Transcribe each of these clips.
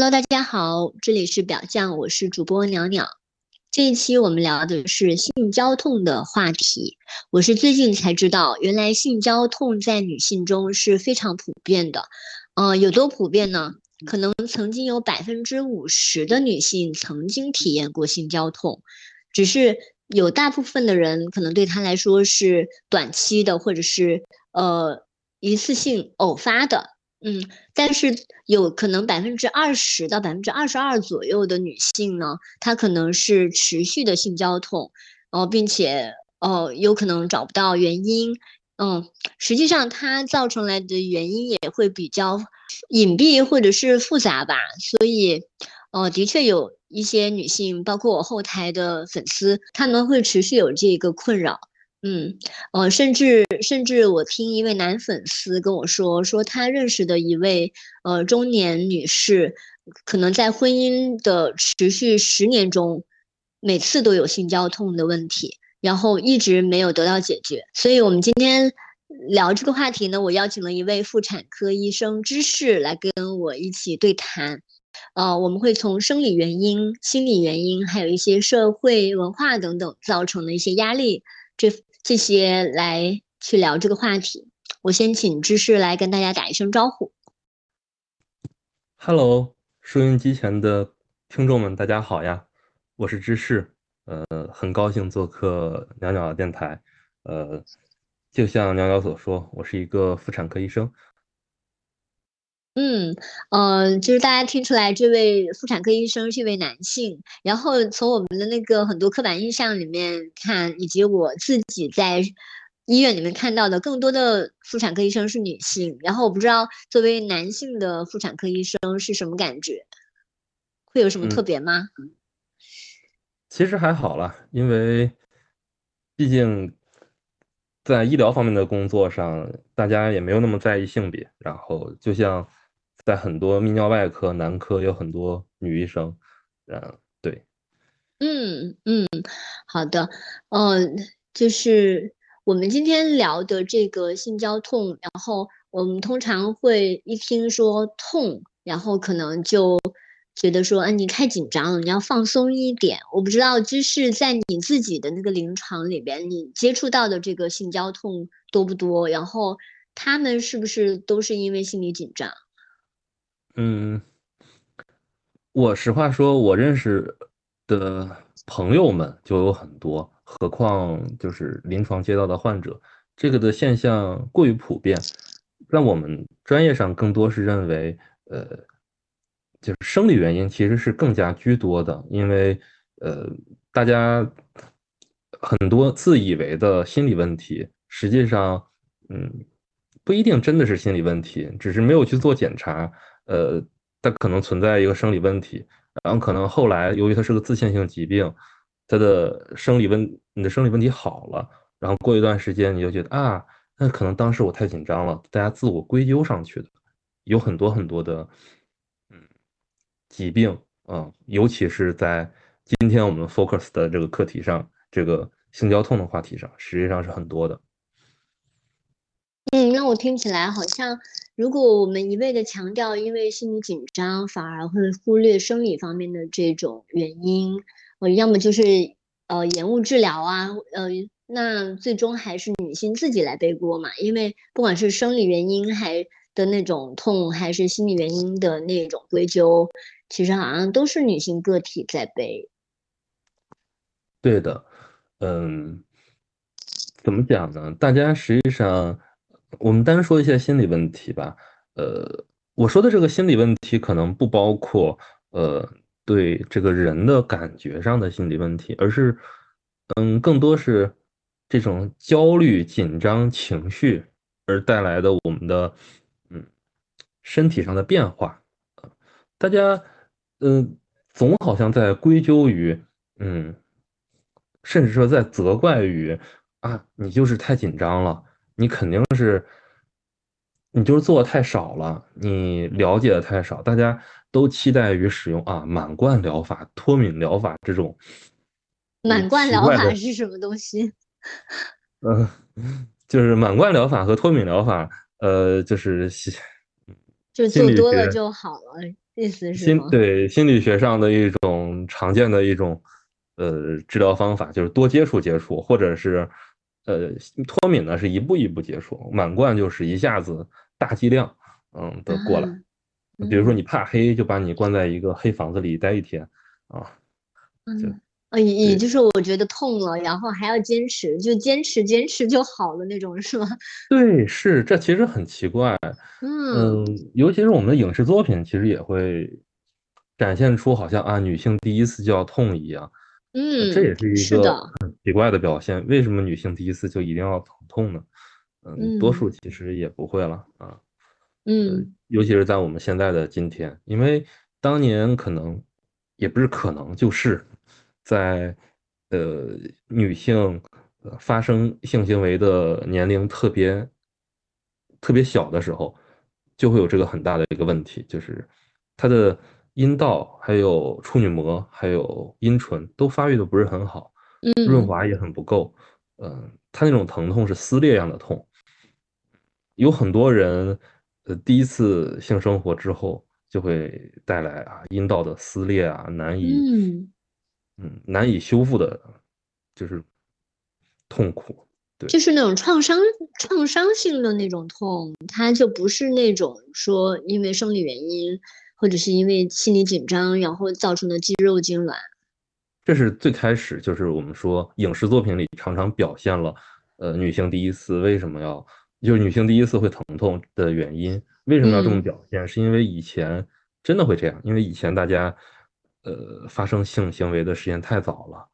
Hello，大家好，这里是表酱，我是主播袅袅。这一期我们聊的是性交痛的话题。我是最近才知道，原来性交痛在女性中是非常普遍的。嗯，有多普遍呢？可能曾经有百分之五十的女性曾经体验过性交痛，只是有大部分的人可能对她来说是短期的，或者是呃一次性偶发的。嗯，但是有可能百分之二十到百分之二十二左右的女性呢，她可能是持续的性交痛，哦，并且哦，有可能找不到原因。嗯，实际上它造成来的原因也会比较隐蔽或者是复杂吧。所以，哦，的确有一些女性，包括我后台的粉丝，她们会持续有这个困扰。嗯，呃，甚至甚至我听一位男粉丝跟我说，说他认识的一位呃中年女士，可能在婚姻的持续十年中，每次都有性交痛的问题，然后一直没有得到解决。所以，我们今天聊这个话题呢，我邀请了一位妇产科医生知识来跟我一起对谈。呃，我们会从生理原因、心理原因，还有一些社会文化等等造成的一些压力这。谢谢来去聊这个话题，我先请芝士来跟大家打一声招呼。Hello，收音机前的听众们，大家好呀，我是芝士，呃，很高兴做客鸟鸟电台。呃，就像鸟鸟所说，我是一个妇产科医生。嗯，呃，就是大家听出来，这位妇产科医生是一位男性。然后从我们的那个很多刻板印象里面看，以及我自己在医院里面看到的，更多的妇产科医生是女性。然后我不知道作为男性的妇产科医生是什么感觉，会有什么特别吗？其实还好了，因为毕竟在医疗方面的工作上，大家也没有那么在意性别。然后就像。在很多泌尿外科、男科有很多女医生，嗯，对，嗯嗯，好的，嗯，就是我们今天聊的这个性交痛，然后我们通常会一听说痛，然后可能就觉得说，嗯，你太紧张了，你要放松一点。我不知道，就是在你自己的那个临床里边，你接触到的这个性交痛多不多？然后他们是不是都是因为心理紧张？嗯，我实话说，我认识的朋友们就有很多，何况就是临床接到的患者，这个的现象过于普遍。在我们专业上，更多是认为，呃，就是生理原因其实是更加居多的，因为呃，大家很多自以为的心理问题，实际上，嗯，不一定真的是心理问题，只是没有去做检查。呃，它可能存在一个生理问题，然后可能后来由于它是个自限性疾病，它的生理问你的生理问题好了，然后过一段时间你就觉得啊，那可能当时我太紧张了，大家自我归咎上去的，有很多很多的嗯疾病啊，尤其是在今天我们 focus 的这个课题上，这个性交痛的话题上，实际上是很多的。嗯，那我听起来好像。如果我们一味的强调因为心理紧张，反而会忽略生理方面的这种原因，呃，要么就是呃延误治疗啊，呃，那最终还是女性自己来背锅嘛。因为不管是生理原因还的那种痛，还是心理原因的那种归咎，其实好像都是女性个体在背。对的，嗯，怎么讲呢？大家实际上。我们单说一些心理问题吧。呃，我说的这个心理问题可能不包括呃对这个人的感觉上的心理问题，而是嗯更多是这种焦虑、紧张情绪而带来的我们的嗯身体上的变化。大家嗯总好像在归咎于嗯，甚至说在责怪于啊你就是太紧张了。你肯定是，你就是做的太少了，你了解的太少。大家都期待于使用啊满贯疗法、脱敏疗法这种。满贯疗法是什么东西？嗯，就是满贯疗法和脱敏疗法，呃，就是 就做多了就好了，意思是心？对心理学上的一种常见的一种呃治疗方法，就是多接触接触，或者是呃脱敏呢是一步一步接触，满贯就是一下子大剂量嗯的过来。啊比如说你怕黑，就把你关在一个黑房子里待一天啊，就嗯，呃，也也就是我觉得痛了，然后还要坚持，就坚持坚持就好了那种，是吗？对，是这其实很奇怪。嗯嗯，尤其是我们的影视作品，其实也会展现出好像啊女性第一次就要痛一样。呃这也嗯，是一个，很奇怪的表现。为什么女性第一次就一定要疼痛呢？嗯，多数嗯其实也不会了啊。呃，嗯尤其是在我们现在的今天，因为当年可能也不是可能，就是在呃女性呃发生性行为的年龄特别特别小的时候，就会有这个很大的一个问题，就是她的阴道、还有处女膜、还有阴唇都发育的不是很好，润嗯滑也很不够。嗯，他那种疼痛是撕裂样的痛。有很多人，呃，第一次性生活之后就会带来啊阴道的撕裂啊，难以，嗯，嗯，难以修复的，就是痛苦。对，就是那种创伤创伤性的那种痛，它就不是那种说因为生理原因，或者是因为心理紧张，然后造成的肌肉痉挛。这是最开始就是我们说影视作品里常常表现了，呃，女性第一次为什么要，就是女性第一次会疼痛的原因，为什么要这么嗯表现？是因为以前真的会这样，因为以前大家，呃，发生性行为的时间太早了，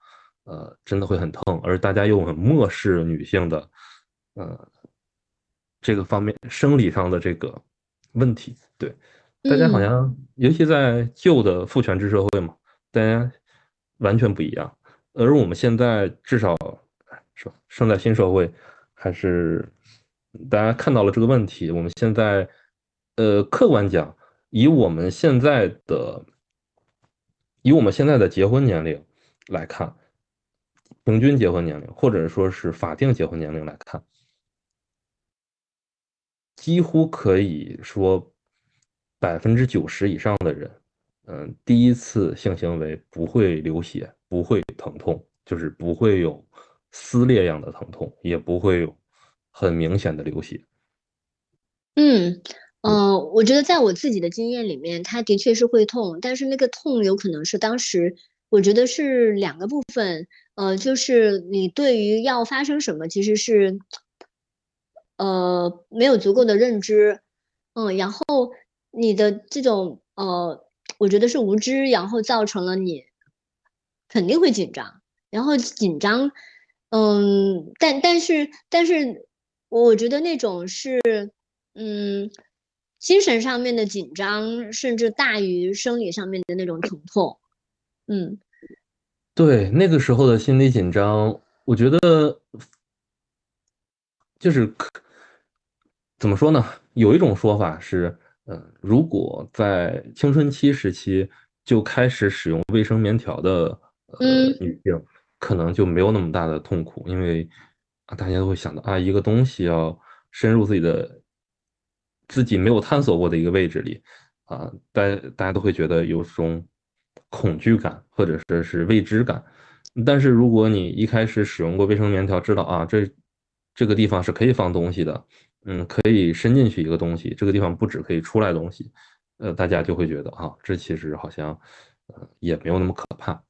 呃，真的会很痛，而大家又很漠视女性的，呃，这个方面生理上的这个问题。对，大家好嗯像，尤其在旧的父权制社会嘛，大家完全不一样。而我们现在至少是吧，生在新社会，还是大家看到了这个问题。我们现在，呃，客观讲，以我们现在的，以我们现在的结婚年龄来看，平均结婚年龄，或者说是法定结婚年龄来看，几乎可以说百分之九十以上的人，嗯，第一次性行为不会流血，不会疼痛，就是不会有撕裂样的疼痛，也不会有很明显的流血。嗯，呃，我觉得在我自己的经验里面，它的确是会痛，但是那个痛有可能是当时我觉得是两个部分，呃，就是你对于要发生什么其实是，呃，没有足够的认知，嗯，然后你的这种呃，我觉得是无知，然后造成了你肯定会紧张，然后紧张，嗯，但但是但是我觉得那种是。嗯，精神上面的紧张甚至大于生理上面的那种疼痛。嗯对，那个时候的心理紧张，我觉得就是怎么说呢？有一种说法是，嗯，如果在青春期时期就开始使用卫生棉条的呃嗯女性，可能就没有那么大的痛苦，因为啊，大家都会想到啊，一个东西要深入自己的自己没有探索过的一个位置里，啊，大家大家都会觉得有种恐惧感或者说是未知感。但是如果你一开始使用过卫生棉条，知道啊，这这个地方是可以放东西的，嗯，可以伸进去一个东西，这个地方不止可以出来东西，呃，大家就会觉得啊，这其实好像呃也没有那么可怕。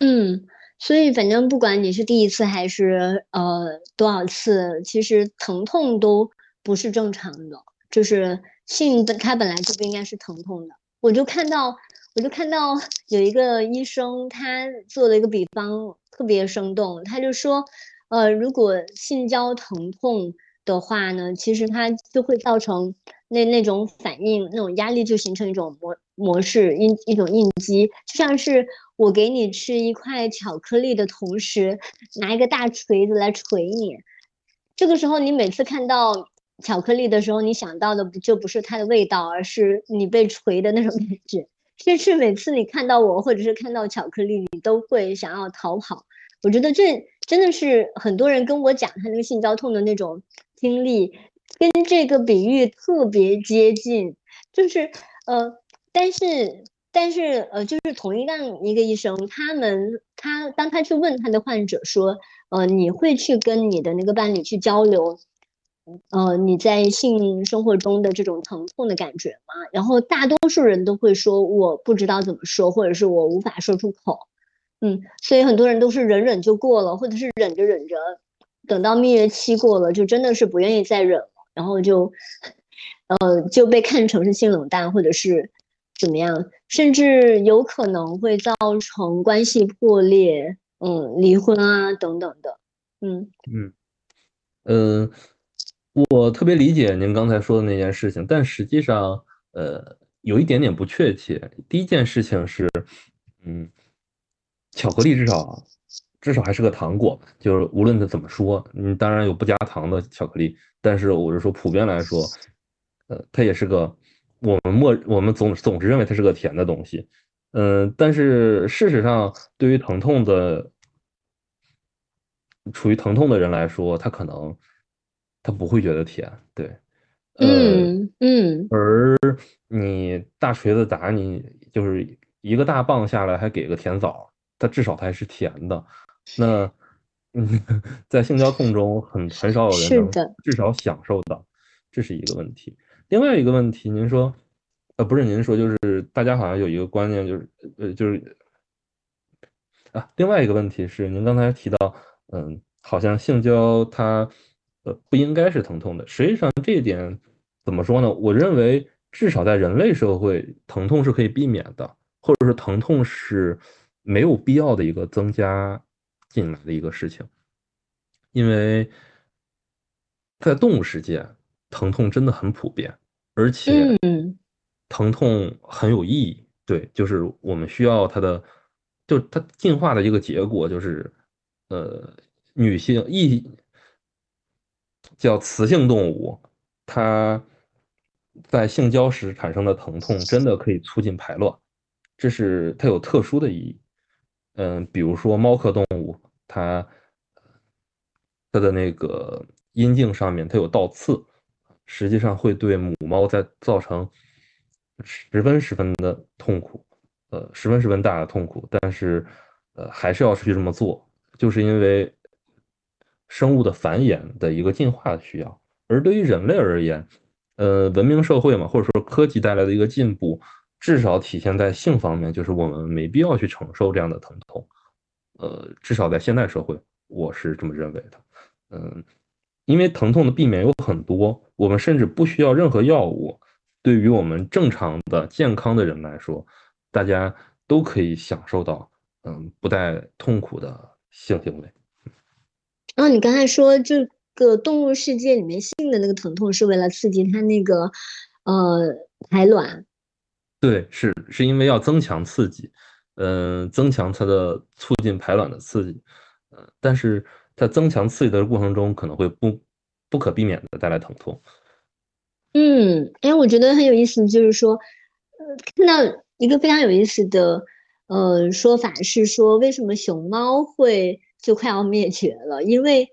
嗯，所以反正不管你是第一次还是呃多少次，其实疼痛都不是正常的，就是性的它本来就不应该是疼痛的。我就看到，我就看到有一个医生，他做了一个比方，特别生动。他就说，呃，如果性交疼痛的话呢，其实它就会造成那那种反应，那种压力就形成一种模模式，印一种应激，就像是我给你吃一块巧克力的同时，拿一个大锤子来锤你。这个时候，你每次看到巧克力的时候，你想到的不就不是它的味道，而是你被锤的那种感觉。甚至每次你看到我，或者是看到巧克力，你都会想要逃跑。我觉得这真的是很多人跟我讲他那个性交痛的那种经历，跟这个比喻特别接近。就是呃，但是但是呃，就是同一样一个医生，他们他当他去问他的患者说，呃，你会去跟你的那个伴侣去交流，呃，你在性生活中的这种疼痛的感觉吗？然后大多数人都会说我不知道怎么说，或者是我无法说出口。嗯，所以很多人都是忍忍就过了，或者是忍着忍着，等到蜜月期过了，就真的是不愿意再忍了，然后就，呃，就被看成是性冷淡，或者是怎么样，甚至有可能会造成关系破裂，嗯，离婚啊等等的。嗯嗯嗯，我特别理解您刚才说的那件事情，但实际上，呃，有一点点不确切。第一件事情是，嗯。巧克力至少至少还是个糖果，就是无论它怎么说，嗯，当然有不加糖的巧克力，但是我是说普遍来说，呃，它也是个我们默我们总总是认为它是个甜的东西，嗯，但是事实上对于疼痛的处于疼痛的人来说，他可能他不会觉得甜，对，嗯嗯，而你大锤子打你就是一个大棒下来还给个甜枣。它至少它还是甜的，那嗯，在性交痛中很很少有人能至少享受到，这是一个问题。另外一个问题，您说，呃，不是您说，就是大家好像有一个观念，就是呃，就是啊，另外一个问题是，您刚才提到，嗯，好像性交它呃不应该是疼痛的。实际上这一点怎么说呢？我认为至少在人类社会，疼痛是可以避免的，或者是疼痛是。没有必要的一个增加进来的一个事情，因为在动物世界，疼痛真的很普遍，而且疼痛很有意义。对，就是我们需要它的，就它进化的一个结果就是，呃，女性异叫雌性动物，它在性交时产生的疼痛真的可以促进排卵，这是它有特殊的意义。嗯，比如说猫科动物，它它的那个阴茎上面它有倒刺，实际上会对母猫在造成十分十分的痛苦，呃，十分十分大的痛苦。但是，呃，还是要去这么做，就是因为生物的繁衍的一个进化的需要。而对于人类而言，呃，文明社会嘛，或者说科技带来的一个进步。至少体现在性方面，就是我们没必要去承受这样的疼痛，呃，至少在现代社会，我是这么认为的，嗯，因为疼痛的避免有很多，我们甚至不需要任何药物，对于我们正常的健康的人来说，大家都可以享受到，嗯，不带痛苦的性行为。啊，你刚才说这个动物世界里面性的那个疼痛是为了刺激它那个，呃，排卵。对，是是因为要增强刺激，嗯，增强它的促进排卵的刺激，嗯，但是在增强刺激的过程中，可能会不不可避免的带来疼痛。嗯，哎，我觉得很有意思，就是说，呃，看到一个非常有意思的呃说法是说，为什么熊猫会就快要灭绝了？因为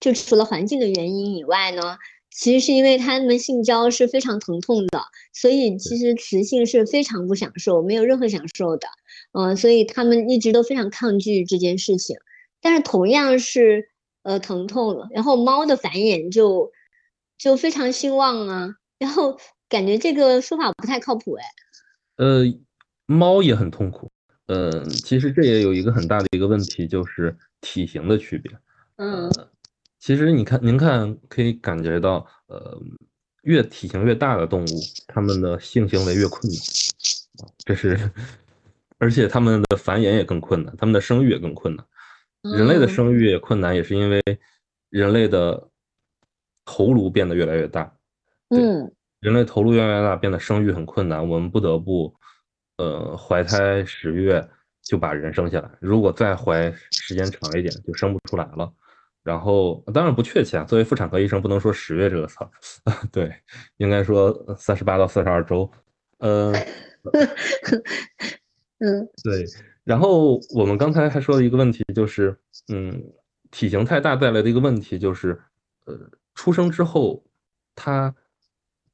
就除了环境的原因以外呢？其实是因为他们性交是非常疼痛的，所以其实雌性是非常不享受，没有任何享受的，嗯，所以他们一直都非常抗拒这件事情。但是同样是呃疼痛，然后猫的繁衍就就非常兴旺啊，然后感觉这个说法不太靠谱哎。呃，猫也很痛苦，嗯，其实这也有一个很大的一个问题，就是体型的区别，嗯。其实你看，您看可以感觉到，呃，越体型越大的动物，它们的性行为越困难，这是，而且它们的繁衍也更困难，它们的生育也更困难。人类的生育也困难，也是因为人类的头颅变得越来越大。嗯，人类头颅越来越大，变得生育很困难，我们不得不，呃，怀胎十月就把人生下来。如果再怀时间长一点，就生不出来了。然后当然不确切啊，作为妇产科医生不能说十月这个词儿，对，应该说三十八到四十二周，呃，嗯，对。然后我们刚才还说了一个问题，就是嗯，体型太大带来的一个问题就是，呃，出生之后，他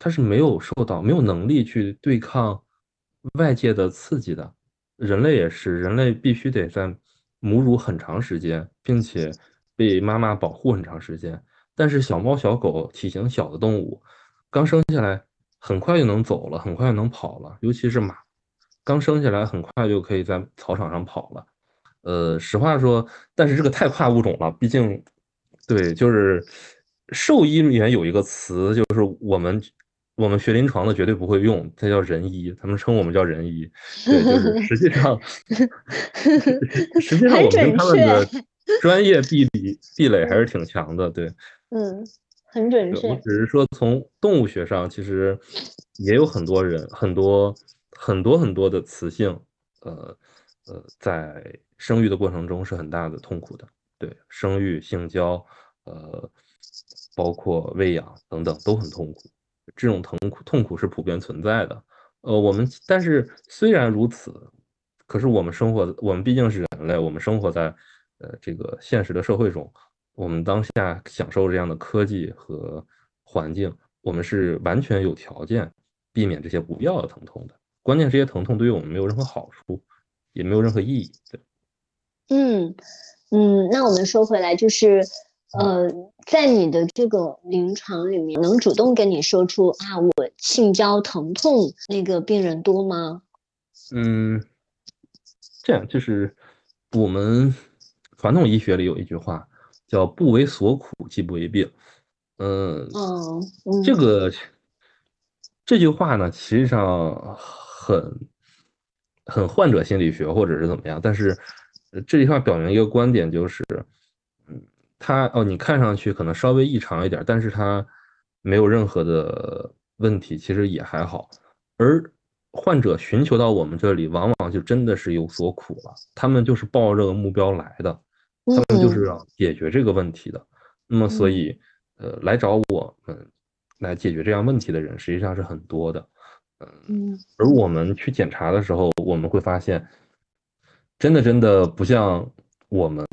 他是没有受到没有能力去对抗外界的刺激的。人类也是，人类必须得在母乳很长时间，并且被妈妈保护很长时间。但是小猫小狗体型小的动物，刚生下来很快就能走了，很快就能跑了。尤其是马，刚生下来很快就可以在草场上跑了。呃，实话说，但是这个太跨物种了，毕竟，对，就是兽医里面有一个词，就是我们我们学临床的绝对不会用，它叫人医，他们称我们叫人医。对，就是实际上，实际上我们跟他们的 专业壁垒壁垒还是挺强的，对。嗯，很准确。我只是说，从动物学上，其实也有很多人，很多很多很多的雌性，呃呃，在生育的过程中是很大的痛苦的。对，生育、性交，呃，包括喂养等等都很痛苦。这种疼苦痛苦是普遍存在的。呃，我们但是虽然如此，可是我们生活，我们毕竟是人类，我们生活在呃这个现实的社会中。我们当下享受这样的科技和环境，我们是完全有条件避免这些不必要的疼痛的。关键这些疼痛对于我们没有任何好处，也没有任何意义。对，嗯嗯，那我们说回来，就是呃，在你的这个临床里面，能主动跟你说出啊，我性交疼痛那个病人多吗？嗯，这样就是我们传统医学里有一句话。叫不为所苦，即不为病。嗯，这个这句话呢，实际上很很患者心理学，或者是怎么样。但是这句话表明一个观点，就是，嗯，他哦，你看上去可能稍微异常一点，但是他没有任何的问题，其实也还好。而患者寻求到我们这里，往往就真的是有所苦了，他们就是抱这个目标来的。他们就是要解决这个问题的，那么所以，呃，来找我们来解决这样问题的人实际上是很多的，嗯，而我们去检查的时候，我们会发现，真的真的不像我们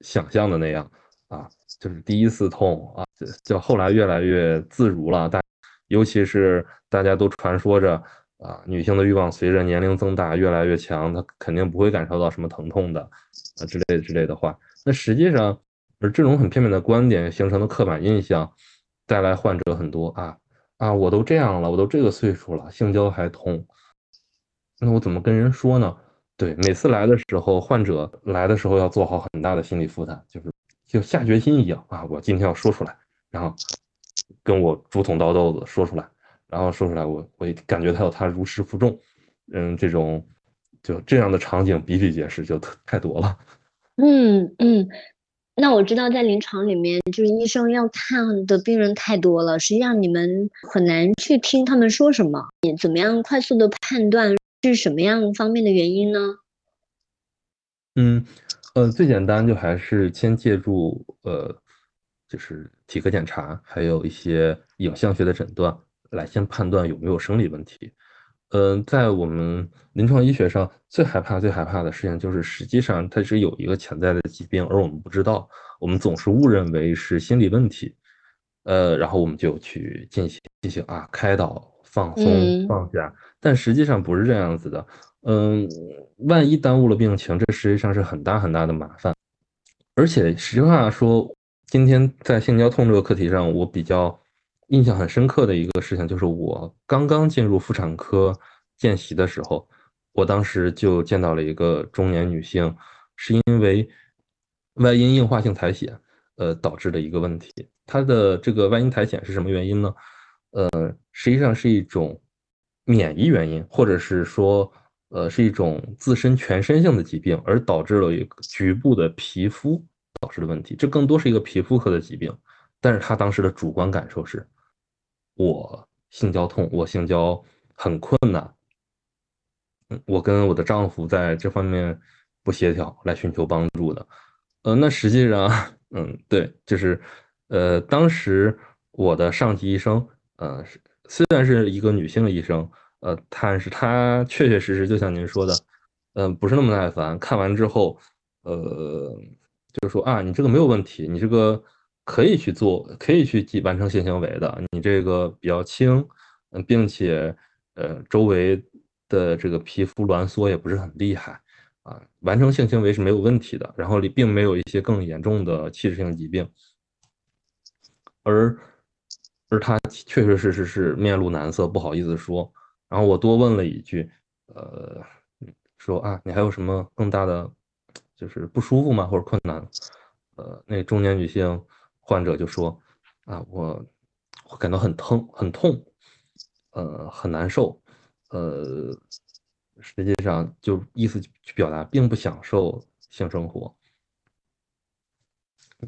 想象的那样啊，就是第一次痛啊，就后来越来越自如了，大，尤其是大家都传说着啊，女性的欲望随着年龄增大越来越强，她肯定不会感受到什么疼痛的。啊，之类之类的话，那实际上，而这种很片面的观点形成的刻板印象，带来患者很多啊啊，我都这样了，我都这个岁数了，性交还痛，那我怎么跟人说呢？对，每次来的时候，患者来的时候要做好很大的心理负担，就是就下决心一样啊，我今天要说出来，然后跟我竹筒倒豆子说出来，然后说出来，我我感觉他有他如释负重，嗯，这种。就这样的场景比比皆是，就太多了。嗯嗯，那我知道在临床里面，就是医生要看的病人太多了，实际上你们很难去听他们说什么。你怎么样快速的判断是什么样方面的原因呢？嗯呃，最简单就还是先借助呃，就是体格检查，还有一些影像学的诊断来先判断有没有生理问题。嗯，在我们临床医学上，最害怕、最害怕的事情就是，实际上它是有一个潜在的疾病，而我们不知道，我们总是误认为是心理问题，呃，然后我们就去进行进行啊开导、放松、放下，但实际上不是这样子的。嗯，万一耽误了病情，这实际上是很大很大的麻烦。而且实话说，今天在性交痛这个课题上，我比较。印象很深刻的一个事情，就是我刚刚进入妇产科见习的时候，我当时就见到了一个中年女性，是因为外阴硬化性苔藓，呃导致的一个问题。她的这个外阴苔藓是什么原因呢？呃，实际上是一种免疫原因，或者是说，呃，是一种自身全身性的疾病，而导致了一个局部的皮肤导致的问题。这更多是一个皮肤科的疾病，但是她当时的主观感受是。我性交痛，我性交很困难。嗯，我跟我的丈夫在这方面不协调，来寻求帮助的。呃，那实际上，嗯，对，就是，呃，当时我的上级医生，呃，虽然是一个女性医生，呃，但是她确确实实就像您说的，嗯，不是那么耐烦。看完之后，呃，就是说啊，你这个没有问题，你这个。可以去做，可以去完成性行为的。你这个比较轻，嗯，并且呃，周围的这个皮肤挛缩也不是很厉害啊，完成性行为是没有问题的，然后里并没有一些更严重的器质性疾病，而而他确确实实是面露难色，不好意思说。然后我多问了一句，呃，说啊，你还有什么更大的就是不舒服吗，或者困难？呃，那中年女性患者就说啊，我感到很疼，很痛，呃，很难受。呃，实际上就意思去表达，并不享受性生活。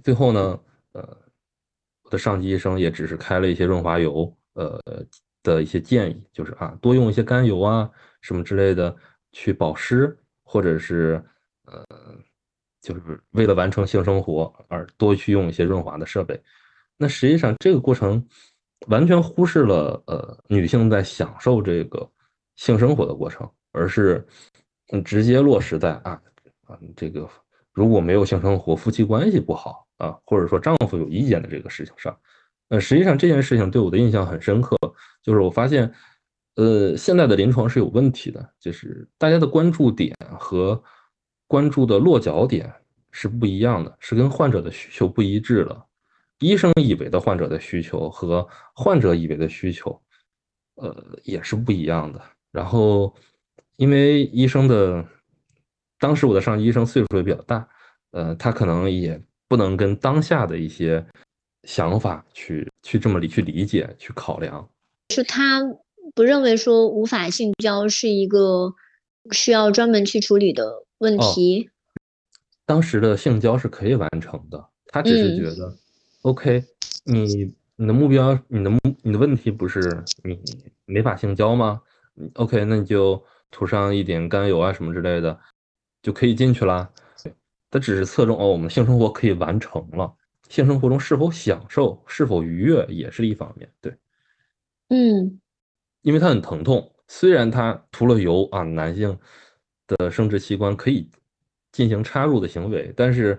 最后呢，呃，我的上级医生也只是开了一些润滑油，呃的一些建议，就是啊，多用一些甘油啊，什么之类的去保湿，或者是呃，就是为了完成性生活而多去用一些润滑的设备。那实际上这个过程完全忽视了呃女性在享受这个。性生活的过程，而是嗯直接落实在啊啊这个如果没有性生活，夫妻关系不好啊，或者说丈夫有意见的这个事情上。呃，实际上这件事情对我的印象很深刻，就是我发现，呃，现在的临床是有问题的，就是大家的关注点和关注的落脚点是不一样的，是跟患者的需求不一致的。医生以为的患者的需求和患者以为的需求，呃，也是不一样的。然后，因为医生的当时我的上级医生岁数也比较大，呃，他可能也不能跟当下的一些想法去去这么理去理解去考量，是他不认为说无法性交是一个需要专门去处理的问题。当时的性交是可以完成的，他只是觉得，OK，你你的目标，你的目你的问题不是你没法性交吗？OK，那你就涂上一点甘油啊什么之类的，就可以进去啦。他只是侧重哦，我们性生活可以完成了，性生活中是否享受、是否愉悦也是一方面。对，嗯，因为它很疼痛，虽然它涂了油啊，男性的生殖器官可以进行插入的行为，但是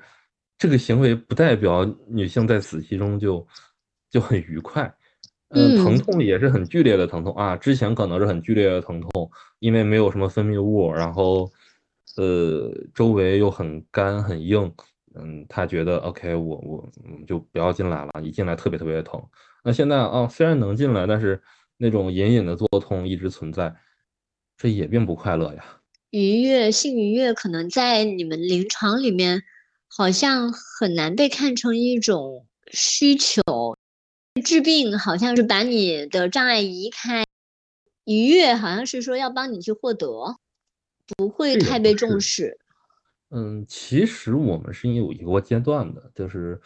这个行为不代表女性在此期中就就很愉快。嗯，疼痛也是很剧烈的疼痛啊！之前可能是很剧烈的疼痛，因为没有什么分泌物，然后，呃，周围又很干很硬，嗯，他觉得 OK，我我就不要进来了，一进来特别特别的疼。那现在啊，虽然能进来，但是那种隐隐的作痛一直存在，这也并不快乐呀。愉悦，性愉悦可能在你们临床里面好像很难被看成一种需求。治病好像是把你的障碍移开，愉悦好像是说要帮你去获得，不会太被重视。嗯，其实我们是有一个阶段的，就是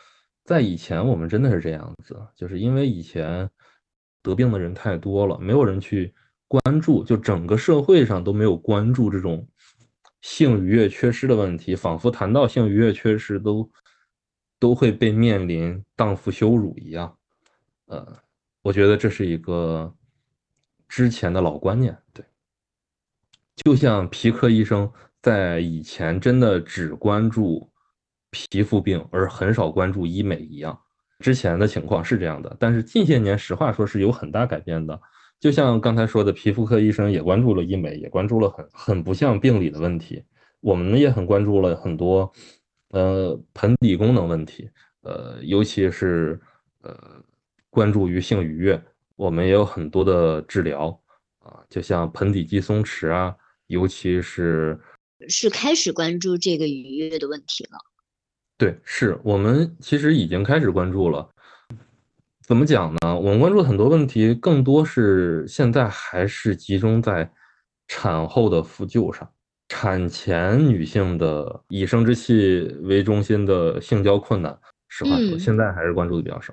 在以前我们真的是这样子，就是因为以前得病的人太多了，没有人去关注，就整个社会上都没有关注这种性愉悦缺失的问题，仿佛谈到性愉悦缺失都都会被面临荡妇羞辱一样。呃，我觉得这是一个之前的老观念，对，就像皮科医生在以前真的只关注皮肤病，而很少关注医美一样。之前的情况是这样的，但是近些年实话说是有很大改变的。就像刚才说的，皮肤科医生也关注了医美，也关注了很很不像病理的问题。我们也很关注了很多呃盆底功能问题，呃，尤其是呃。关注于性愉悦，我们也有很多的治疗啊，就像盆底肌松弛啊，尤其是是开始关注这个愉悦的问题了。对，是我们其实已经开始关注了。怎么讲呢？我们关注很多问题，更多是现在还是集中在产后的复旧上。产前女性的以生殖器为中心的性交困难，实话说，现在还是关注的比较少。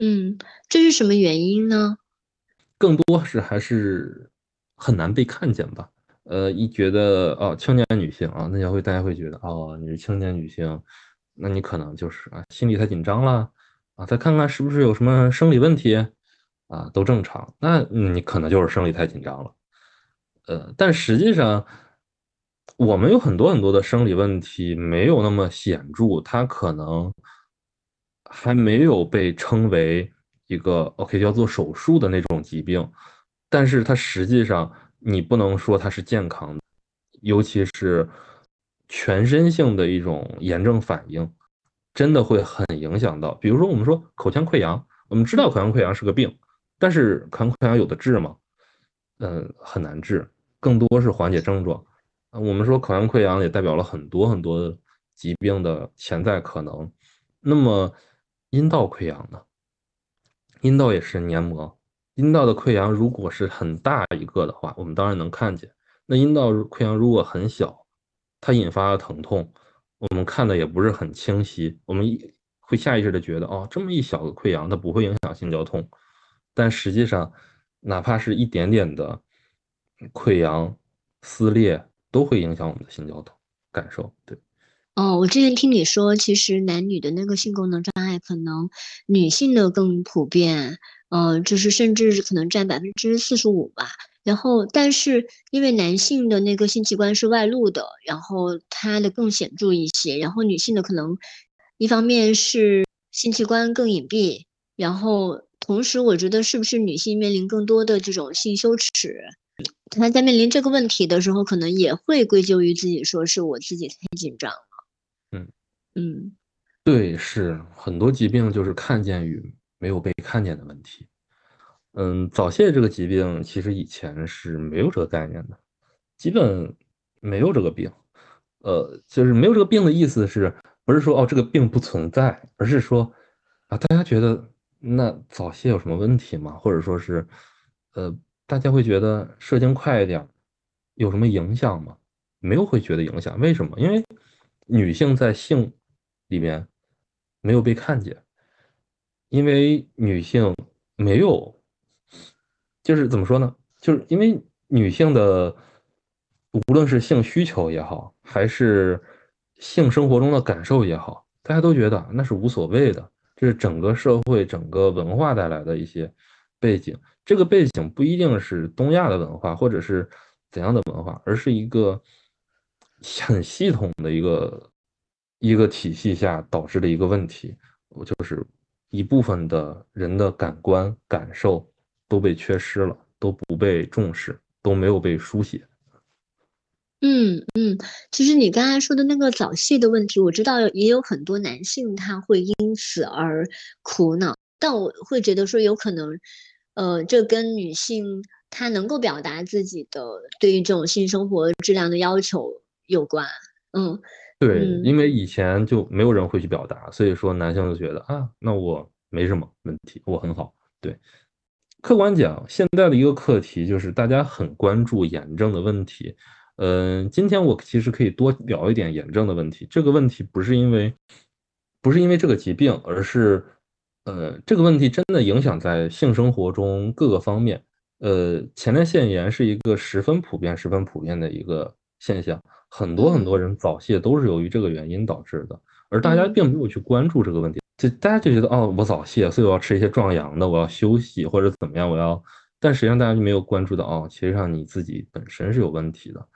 嗯，这是什么原因呢？更多是还是很难被看见吧。呃，一觉得哦，青年女性啊，那也会大家会觉得哦，你是青年女性，那你可能就是啊，心里太紧张了啊，再看看是不是有什么生理问题啊，都正常。那你可能就是生理太紧张了。呃，但实际上我们有很多很多的生理问题没有那么显著，它可能。还没有被称为一个 OK 要做手术的那种疾病，但是它实际上你不能说它是健康的，尤其是全身性的一种炎症反应，真的会很影响到。比如说，我们说口腔溃疡，我们知道口腔溃疡是个病，但是口腔溃疡有的治吗？嗯，很难治，更多是缓解症状。我们说口腔溃疡也代表了很多很多疾病的潜在可能。那么阴道溃疡呢？阴道也是黏膜，阴道的溃疡如果是很大一个的话，我们当然能看见。那阴道溃疡如果很小，它引发的疼痛，我们看的也不是很清晰。我们会下意识的觉得，哦，这么一小个溃疡，它不会影响性交痛。但实际上，哪怕是一点点的溃疡撕裂，都会影响我们的性交痛感受。对。哦，我之前听你说，其实男女的那个性功能障碍，可能女性的更普遍，呃，就是甚至可能占百分之四十五吧。然后，但是因为男性的那个性器官是外露的，然后它的更显著一些。然后女性的可能，一方面是性器官更隐蔽，然后同时我觉得是不是女性面临更多的这种性羞耻？她在面临这个问题的时候，可能也会归咎于自己，说是我自己太紧张了。嗯。嗯，对，是很多疾病就是看见与没有被看见的问题。嗯，早泄这个疾病其实以前是没有这个概念的，基本没有这个病。呃，就是没有这个病的意思是不是说哦这个病不存在，而是说啊大家觉得那早泄有什么问题吗？或者说是呃大家会觉得射精快一点有什么影响吗？没有会觉得影响，为什么？因为女性在性里面没有被看见，因为女性没有，就是怎么说呢？就是因为女性的无论是性需求也好，还是性生活中的感受也好，大家都觉得那是无所谓的。这是整个社会、整个文化带来的一些背景。这个背景不一定是东亚的文化，或者是怎样的文化，而是一个很系统的一个。一个体系下导致的一个问题，就是一部分的人的感官感受都被缺失了，都不被重视，都没有被书写。嗯嗯，其实你刚才说的那个早泄的问题，我知道也有很多男性他会因此而苦恼，但我会觉得说有可能，呃，这跟女性她能够表达自己的对于这种性生活质量的要求有关。嗯。对，因为以前就没有人会去表达，所以说男性就觉得啊，那我没什么问题，我很好。对，客观讲，现在的一个课题就是大家很关注炎症的问题。嗯，今天我其实可以多聊一点炎症的问题。这个问题不是因为不是因为这个疾病，而是呃，这个问题真的影响在性生活中各个方面。呃，前列腺炎是一个十分普遍、十分普遍的一个现象。很多很多人早泄都是由于这个原因导致的，而大家并没有去关注这个问题，就大家就觉得哦，我早泄，所以我要吃一些壮阳的，我要休息或者怎么样，我要，但实际上大家就没有关注到哦，其实上你自己本身是有问题的，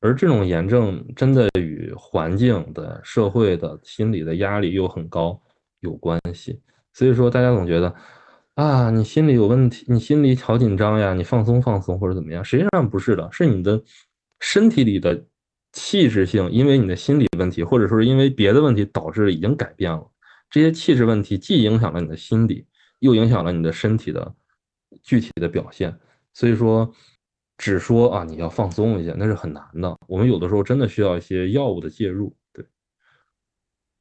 而这种炎症真的与环境的、社会的、心理的压力又很高有关系，所以说大家总觉得啊，你心里有问题，你心里好紧张呀，你放松放松或者怎么样，实际上不是的，是你的身体里的。气质性，因为你的心理问题，或者说是因为别的问题导致已经改变了。这些气质问题既影响了你的心理，又影响了你的身体的具体的表现。所以说，只说啊你要放松一下，那是很难的。我们有的时候真的需要一些药物的介入。对，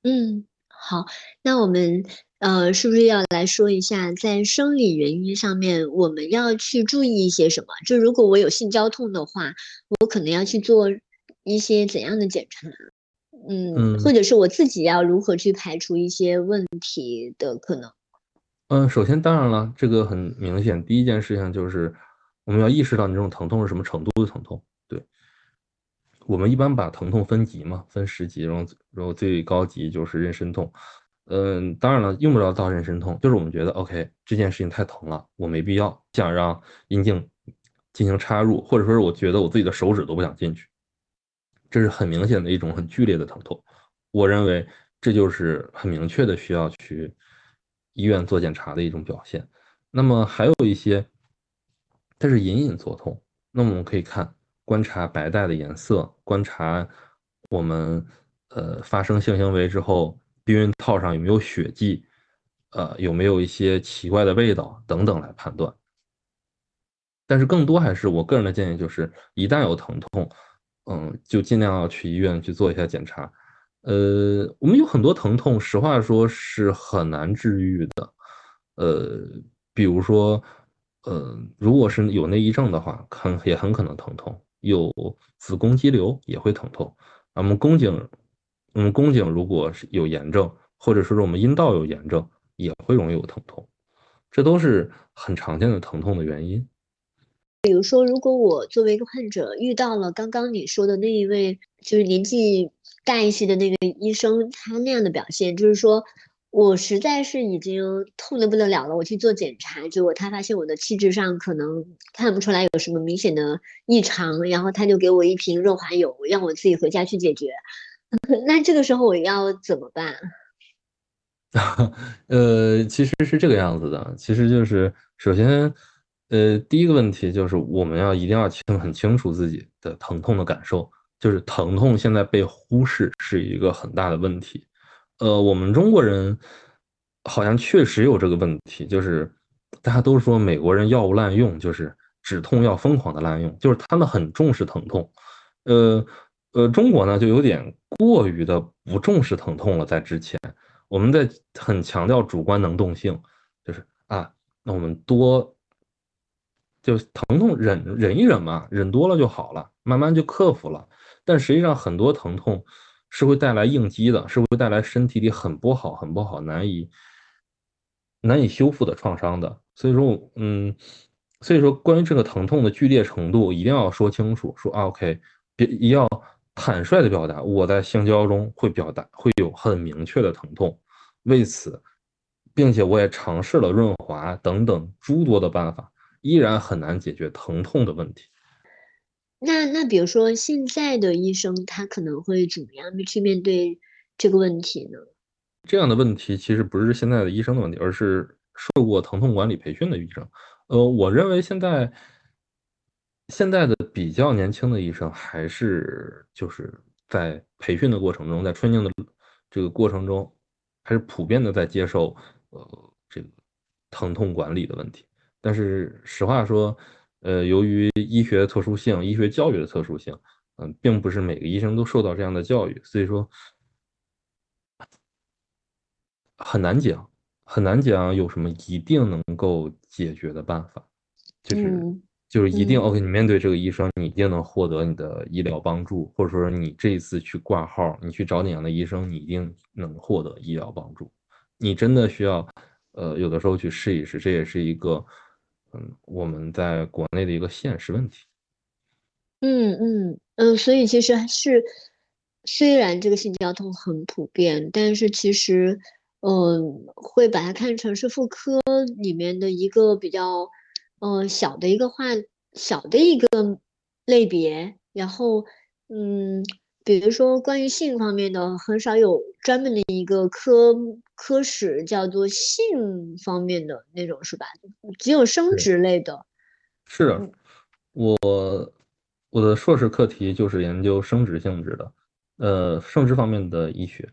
嗯，好，那我们呃是不是要来说一下，在生理原因上面，我们要去注意一些什么？就如果我有性交痛的话，我可能要去做。一些怎样的检查，嗯，或者是我自己要如何去排除一些问题的可能？嗯，首先当然了，这个很明显，第一件事情就是我们要意识到你这种疼痛是什么程度的疼痛。对，我们一般把疼痛分级嘛，分十级，然后然后最高级就是妊娠痛。嗯，当然了，用不着到妊娠痛，就是我们觉得 OK，这件事情太疼了，我没必要想让阴茎进行插入，或者说是我觉得我自己的手指都不想进去。这是很明显的一种很剧烈的疼痛，我认为这就是很明确的需要去医院做检查的一种表现。那么还有一些，它是隐隐作痛，那么我们可以看观察白带的颜色，观察我们呃发生性行为之后避孕套上有没有血迹，呃有没有一些奇怪的味道等等来判断。但是更多还是我个人的建议就是，一旦有疼痛，嗯，就尽量要去医院去做一下检查。呃，我们有很多疼痛，实话说是很难治愈的。呃，比如说，呃，如果是有内异症的话，很也很可能疼痛；有子宫肌瘤也会疼痛。那么宫颈，嗯，宫颈如果是有炎症，或者说是我们阴道有炎症，也会容易有疼痛。这都是很常见的疼痛的原因。比如说，如果我作为一个患者遇到了刚刚你说的那一位，就是年纪大一些的那个医生，他那样的表现，就是说我实在是已经痛得不得了了，我去做检查，结果他发现我的气质上可能看不出来有什么明显的异常，然后他就给我一瓶润滑油，让我自己回家去解决。那这个时候我要怎么办？呃，其实是这个样子的，其实就是首先。呃，第一个问题就是我们要一定要清很清楚自己的疼痛的感受，就是疼痛现在被忽视是一个很大的问题。呃，我们中国人好像确实有这个问题，就是大家都说美国人药物滥用，就是止痛药疯狂的滥用，就是他们很重视疼痛。呃呃，中国呢就有点过于的不重视疼痛了，在之前我们在很强调主观能动性，就是啊，那我们多。就疼痛忍忍一忍嘛，忍多了就好了，慢慢就克服了。但实际上很多疼痛是会带来应激的，是会带来身体里很不好、很不好、难以难以修复的创伤的。所以说，嗯，所以说关于这个疼痛的剧烈程度，一定要说清楚，说啊，OK，别要坦率的表达，我在性交中会表达会有很明确的疼痛，为此，并且我也尝试了润滑等等诸多的办法。依然很难解决疼痛的问题。那那比如说现在的医生，他可能会怎么样去面对这个问题呢？这样的问题其实不是现在的医生的问题，而是受过疼痛管理培训的医生。呃，我认为现在现在的比较年轻的医生，还是就是在培训的过程中，在 training 的这个过程中，还是普遍的在接受呃这个疼痛管理的问题。但是实话说，呃，由于医学的特殊性，医学教育的特殊性，嗯，并不是每个医生都受到这样的教育，所以说很难讲，很难讲有什么一定能够解决的办法，就是就是一定 OK，你面对这个医生，你一定能获得你的医疗帮助，或者说你这一次去挂号，你去找哪样的医生，你一定能获得医疗帮助。你真的需要，呃，有的时候去试一试，这也是一个。嗯，我们在国内的一个现实问题。嗯嗯嗯，所以其实还是，虽然这个性交痛很普遍，但是其实，嗯，会把它看成是妇科里面的一个比较，嗯，小的一个话，小的一个类别。然后，嗯。比如说，关于性方面的，很少有专门的一个科科室叫做性方面的那种，是吧？只有生殖类的。是的，我我的硕士课题就是研究生殖性质的，呃，生殖方面的医学。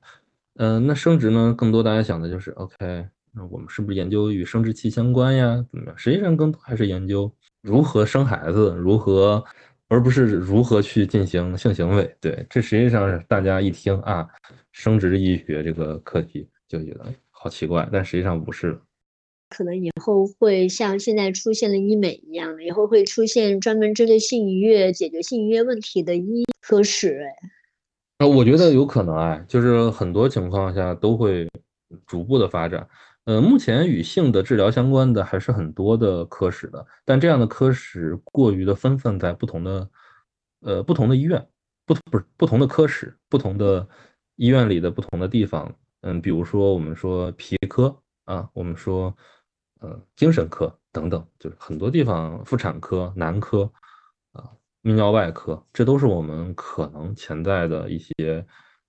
嗯，那生殖呢，更多大家想的就是，OK，那我们是不是研究与生殖器相关呀？怎么样？实际上，更多还是研究如何生孩子，如何。而不是如何去进行性行为，对，这实际上是大家一听啊，生殖医学这个课题就觉得好奇怪，但实际上不是。可能以后会像现在出现了医美一样的，以后会出现专门针对性愉悦、解决性愉悦问题的医科室，哎。啊，我觉得有可能，哎，就是很多情况下都会逐步的发展。呃，目前与性的治疗相关的还是很多的科室的，但这样的科室过于的分散在不同的，呃，不同的医院，不不是不同的科室，不同的医院里的不同的地方。嗯，比如说我们说皮科啊，我们说呃精神科等等，就是很多地方，妇产科、男科啊、泌尿外科，这都是我们可能潜在的一些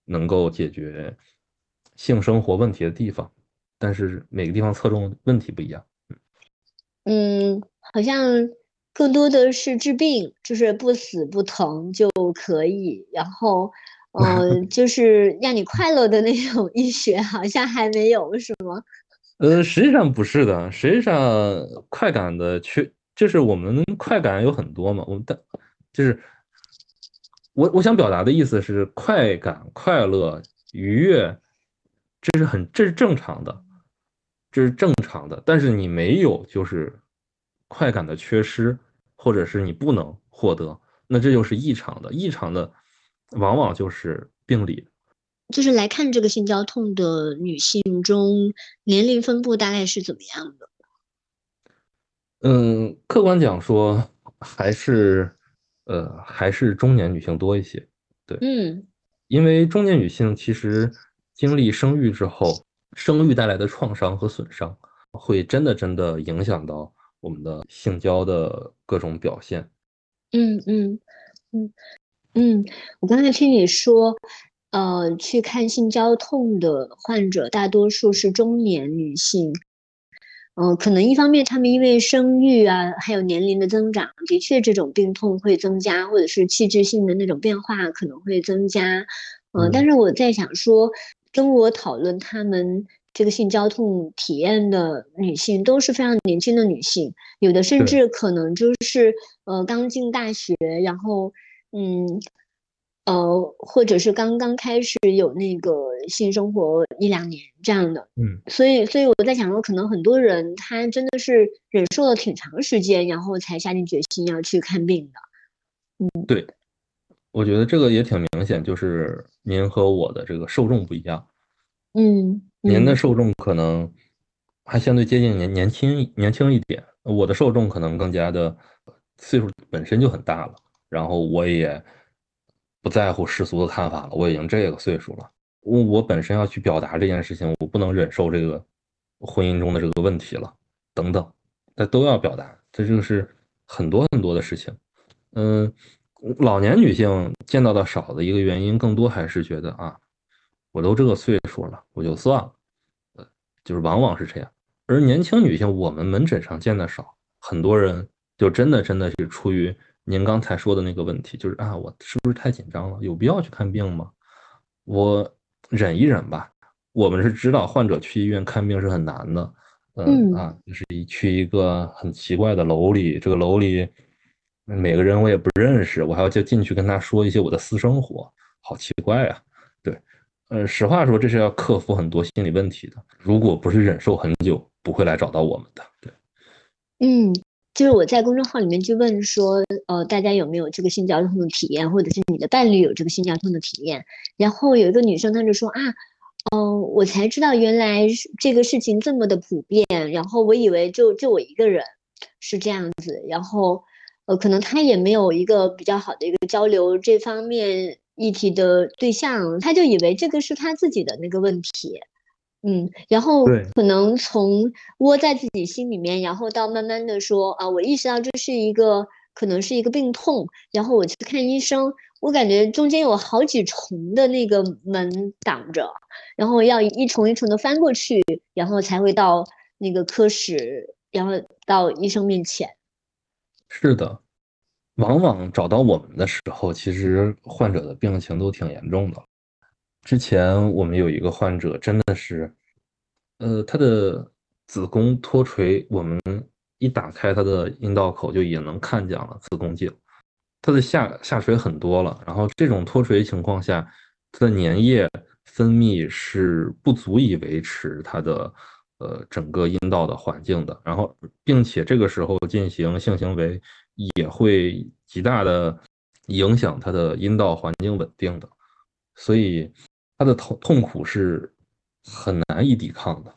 能够解决性生活问题的地方。但是每个地方侧重问题不一样，嗯，好像更多的是治病，就是不死不疼就可以。然后，呃，就是让你快乐的那种医学，好像还没有，是吗？呃，实际上不是的，实际上快感的缺，就是我们快感有很多嘛。我们的就是我我想表达的意思是，快感、快乐、愉悦，这是很这是正常的，这是正常的。但是你没有就是快感的缺失，或者是你不能获得，那这就是异常的。异常的往往就是病理。就是来看这个性交痛的女性中，年龄分布大概是怎么样的？嗯，客观讲说，还是呃，还是中年女性多一些。对，嗯，因为中年女性其实经历生育之后，生育带来的创伤和损伤，会真的真的影响到我们的性交的各种表现。嗯嗯嗯嗯，我刚才听你说。呃，去看性交痛的患者，大多数是中年女性。嗯，可能一方面他们因为生育啊，还有年龄的增长，的确这种病痛会增加，或者是器质性的那种变化可能会增加。嗯，但是我在想说，跟我讨论他们这个性交痛体验的女性，都是非常年轻的女性，有的甚至可能就是呃刚进大学，然后嗯。呃，或者是刚刚开始有那个性生活一两年这样的，嗯，所以，所以我在想说，可能很多人他真的是忍受了挺长时间，然后才下定决心要去看病的。嗯，对，我觉得这个也挺明显，就是您和我的这个受众不一样。嗯，您的受众可能还相对接近年年轻年轻一点，我的受众可能更加的岁数本身就很大了，然后我也。不在乎世俗的看法了，我已经这个岁数了，我我本身要去表达这件事情，我不能忍受这个婚姻中的这个问题了，等等，那都要表达，这就是很多很多的事情。嗯，老年女性见到的少的一个原因，更多还是觉得啊，我都这个岁数了，我就算了，呃，就是往往是这样。而年轻女性，我们门诊上见的少，很多人就真的真的是出于。您刚才说的那个问题，就是啊，我是不是太紧张了？有必要去看病吗？我忍一忍吧。我们是知道患者去医院看病是很难的，嗯啊，就是一去一个很奇怪的楼里，这个楼里每个人我也不认识，我还要就进去跟他说一些我的私生活，好奇怪啊。对，呃，实话说，这是要克服很多心理问题的。如果不是忍受很久，不会来找到我们的。对，嗯。就是我在公众号里面就问说，呃，大家有没有这个性交痛的体验，或者是你的伴侣有这个性交痛的体验？然后有一个女生，她就说啊，嗯，我才知道原来这个事情这么的普遍，然后我以为就就我一个人是这样子，然后呃，可能他也没有一个比较好的一个交流这方面议题的对象，他就以为这个是他自己的那个问题。嗯，然后可能从窝在自己心里面，然后到慢慢的说啊，我意识到这是一个可能是一个病痛，然后我去看医生，我感觉中间有好几重的那个门挡着，然后要一重一重的翻过去，然后才会到那个科室，然后到医生面前。是的，往往找到我们的时候，其实患者的病情都挺严重的。之前我们有一个患者，真的是，呃，他的子宫脱垂，我们一打开他的阴道口就已经能看见了子宫颈，他的下下垂很多了。然后这种脱垂情况下，他的粘液分泌是不足以维持他的呃整个阴道的环境的。然后，并且这个时候进行性行为也会极大的影响他的阴道环境稳定的，所以。他的痛痛苦是很难以抵抗的，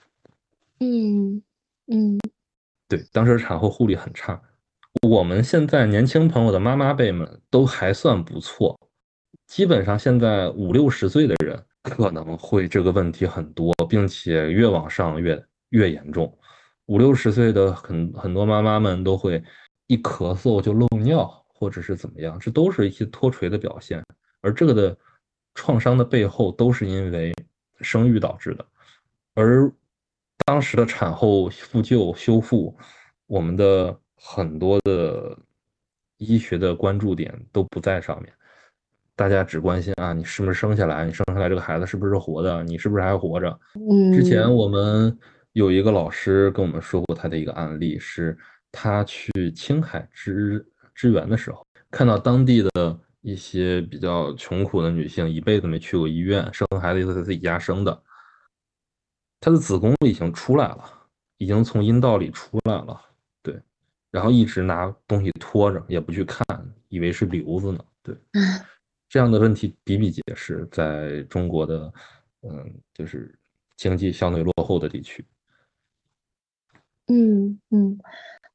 嗯嗯，对，当时产后护理很差。我们现在年轻朋友的妈妈辈们都还算不错，基本上现在五六十岁的人可能会这个问题很多，并且越往上越越严重。五六十岁的很很多妈妈们都会一咳嗽就漏尿，或者是怎么样，这都是一些脱垂的表现，而这个的。创伤的背后都是因为生育导致的，而当时的产后复旧修复，我们的很多的医学的关注点都不在上面，大家只关心啊，你是不是生下来，你生下来这个孩子是不是活的，你是不是还活着？嗯，之前我们有一个老师跟我们说过他的一个案例，是他去青海支支援的时候，看到当地的一些比较穷苦的女性，一辈子没去过医院，生孩子又在自己家生的，她的子宫已经出来了，已经从阴道里出来了，对，然后一直拿东西拖着，也不去看，以为是瘤子呢，对，这样的问题比比皆是，在中国的，嗯，就是经济相对落后的地区。嗯嗯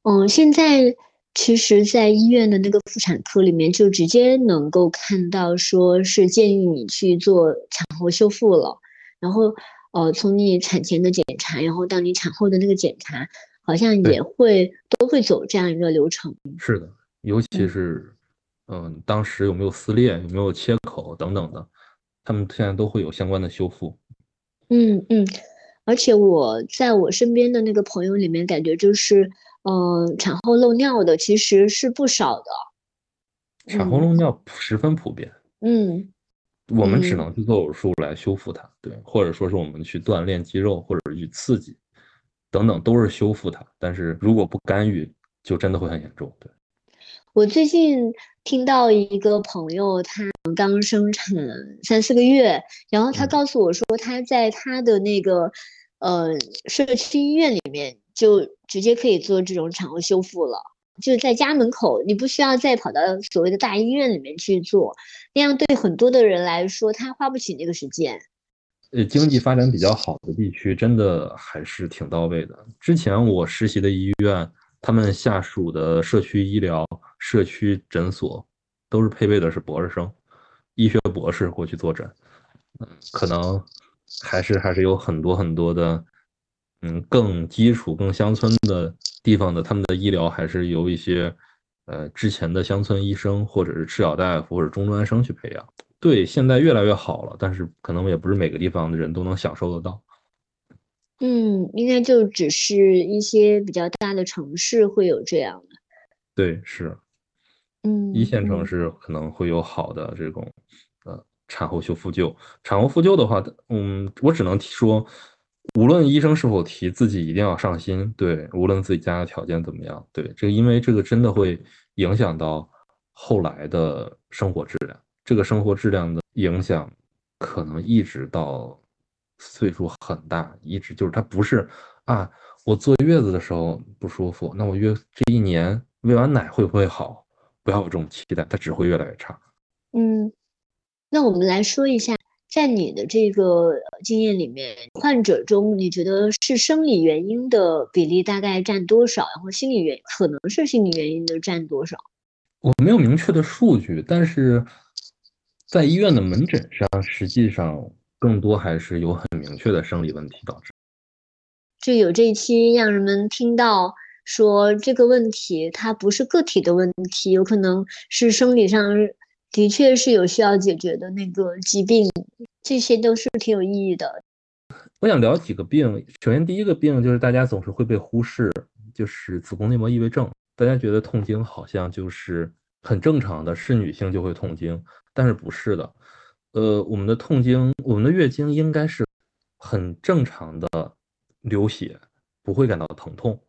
嗯，现在其实，在医院的那个妇产科里面，就直接能够看到，说是建议你去做产后修复了。然后，呃，从你产前的检查，然后到你产后的那个检查，好像也会都会走这样一个流程。是的，尤其是，嗯，当时有没有撕裂，有没有切口等等的，他们现在都会有相关的修复。嗯嗯。而且我在我身边的那个朋友里面，感觉就是，嗯，产后漏尿的其实是不少的。产后漏尿十分普遍。嗯，我们只能去做手术来修复它，对，或者说是我们去锻炼肌肉，或者去刺激，等等，都是修复它。但是如果不干预，就真的会很严重。对。我最近听到一个朋友，他刚生产三四个月，然后他告诉我说，他在他的那个。呃，社区医院里面就直接可以做这种产后修复了，就是在家门口，你不需要再跑到所谓的大医院里面去做，那样对很多的人来说，他花不起那个时间。呃，经济发展比较好的地区，真的还是挺到位的。之前我实习的医院，他们下属的社区医疗、社区诊所，都是配备的是博士生、医学博士过去坐诊，嗯，可能。还是还是有很多很多的，嗯，更基础、更乡村的地方的，他们的医疗还是由一些，呃，之前的乡村医生或者是赤脚大夫或者中专生去培养。对，现在越来越好了，但是可能也不是每个地方的人都能享受得到。嗯，应该就只是一些比较大的城市会有这样的。对，是，嗯，一线城市可能会有好的这种。产后修复救，产后复救的话，嗯，我只能说，无论医生是否提自己一定要上心，对，无论自己家的条件怎么样，对，这因为这个真的会影响到后来的生活质量，这个生活质量的影响可能一直到岁数很大，一直就是他不是啊，我坐月子的时候不舒服，那我月这一年喂完奶会不会好？不要有这种期待，它只会越来越差。嗯。那我们来说一下，在你的这个经验里面，患者中你觉得是生理原因的比例大概占多少？然后心理原可能是心理原因的占多少？我没有明确的数据，但是在医院的门诊上，实际上更多还是有很明确的生理问题导致。就有这一期让人们听到说这个问题，它不是个体的问题，有可能是生理上。的确是有需要解决的那个疾病，这些都是挺有意义的。我想聊几个病，首先第一个病就是大家总是会被忽视，就是子宫内膜异位症。大家觉得痛经好像就是很正常的，是女性就会痛经，但是不是的。呃，我们的痛经，我们的月经应该是很正常的流血，不会感到疼痛。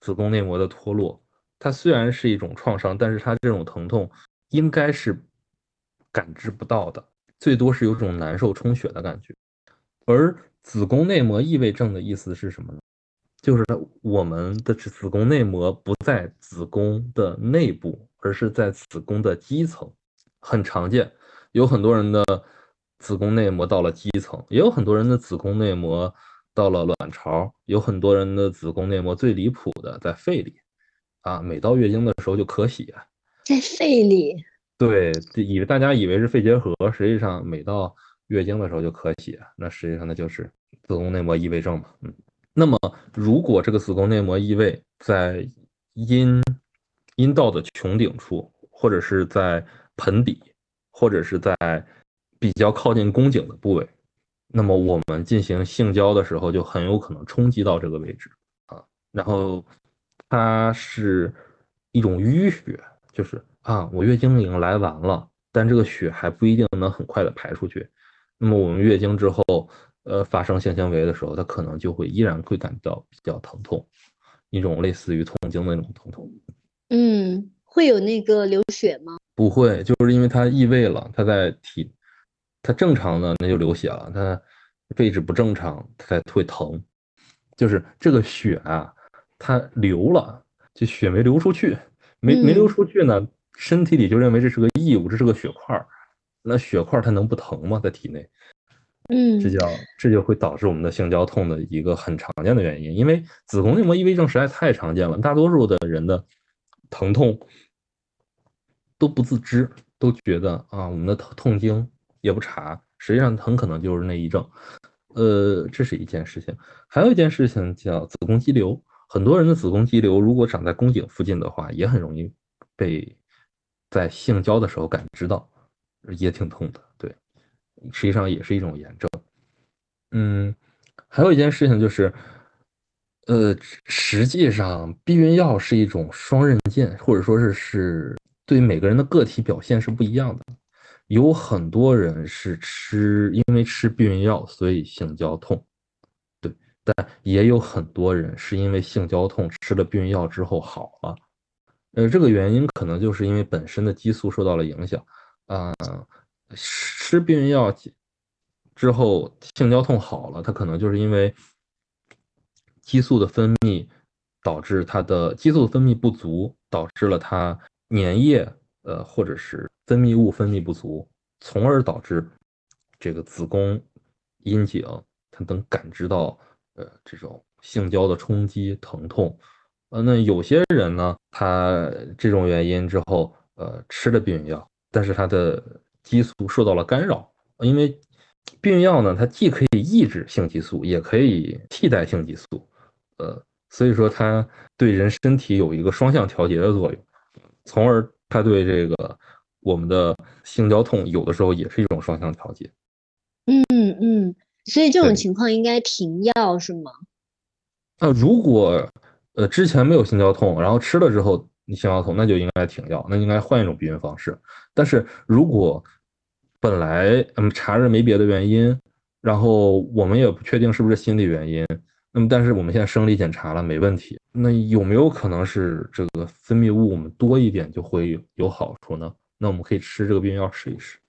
子宫内膜的脱落，它虽然是一种创伤，但是它这种疼痛应该是。感知不到的，最多是有种难受、充血的感觉。而子宫内膜异位症的意思是什么呢？就是我们的子宫内膜不在子宫的内部，而是在子宫的基层，很常见。有很多人的子宫内膜到了基层，也有很多人的子宫内膜到了卵巢，有很多人的子宫内膜最离谱的在肺里，啊，每到月经的时候就咳血，在肺里。对，以为大家以为是肺结核，实际上每到月经的时候就咳血，那实际上那就是子宫内膜异位症嘛。嗯，那么如果这个子宫内膜异位在阴阴道的穹顶处，或者是在盆底，或者是在比较靠近宫颈的部位，那么我们进行性交的时候就很有可能冲击到这个位置啊。然后它是一种淤血，就是啊，我月经已经来完了，但这个血还不一定能很快的排出去。那么我们月经之后，呃，发生性行为的时候，它可能就会依然会感到比较疼痛，一种类似于痛经的那种疼痛。嗯，会有那个流血吗？不会，就是因为它异位了，它在体，它正常的那就流血了，它位置不正常，它才会疼。就是这个血啊，它流了，就血没流出去，没没流出去呢，身体里就认为这是个异物，这是个血块儿。那血块它能不疼吗？在体内，嗯，这叫这就会导致我们的性交痛的一个很常见的原因。因为子宫内膜异位症实在太常见了，大多数的人的疼痛都不自知，都觉得啊，我们的痛痛经也不查，实际上很可能就是内异症。呃，这是一件事情。还有一件事情叫子宫肌瘤，很多人的子宫肌瘤如果长在宫颈附近的话，也很容易被在性交的时候感知到。也挺痛的，对，实际上也是一种炎症。嗯，还有一件事情就是，呃，实际上避孕药是一种双刃剑，或者说是是对每个人的个体表现是不一样的。有很多人是吃，因为吃避孕药所以性交痛，对，但也有很多人是因为性交痛吃了避孕药之后好了。呃，这个原因可能就是因为本身的激素受到了影响。啊，吃避孕药之后性交痛好了，它可能就是因为激素的分泌导致它的激素分泌不足，导致了它粘液呃或者是分泌物分泌不足，从而导致这个子宫、阴茎它能感知到呃这种性交的冲击疼痛。呃，那有些人呢，他这种原因之后呃吃了避孕药。但是他的激素受到了干扰，因为避孕药呢，它既可以抑制性激素，也可以替代性激素，呃，所以说它对人身体有一个双向调节的作用，从而它对这个我们的性交痛有的时候也是一种双向调节。嗯嗯，所以这种情况应该停药是吗？啊，如果呃之前没有心绞痛，然后吃了之后。你心绞痛，那就应该停药，那应该换一种避孕方式。但是如果本来嗯查着没别的原因，然后我们也不确定是不是心理原因，那么但是我们现在生理检查了没问题，那有没有可能是这个分泌物我们多一点就会有好处呢？那我们可以吃这个避孕药试一试。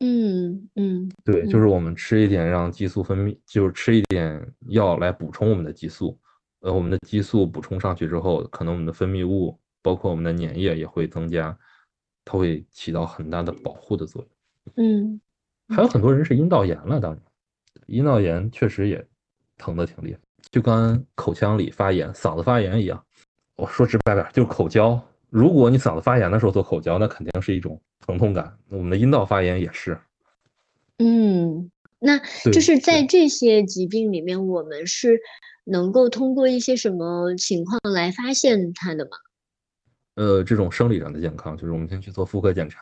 嗯嗯，对，就是我们吃一点让激素分泌，就是吃一点药来补充我们的激素。呃，我们的激素补充上去之后，可能我们的分泌物。包括我们的粘液也会增加，它会起到很大的保护的作用。嗯，还有很多人是阴道炎了，当然，阴道炎确实也疼的挺厉害，就跟口腔里发炎、嗓子发炎一样。我说直白点，就是口交。如果你嗓子发炎的时候做口交，那肯定是一种疼痛感。我们的阴道发炎也是。嗯，那就是在这些疾病里面，我们是能够通过一些什么情况来发现它的吗？呃，这种生理上的健康，就是我们先去做妇科检查，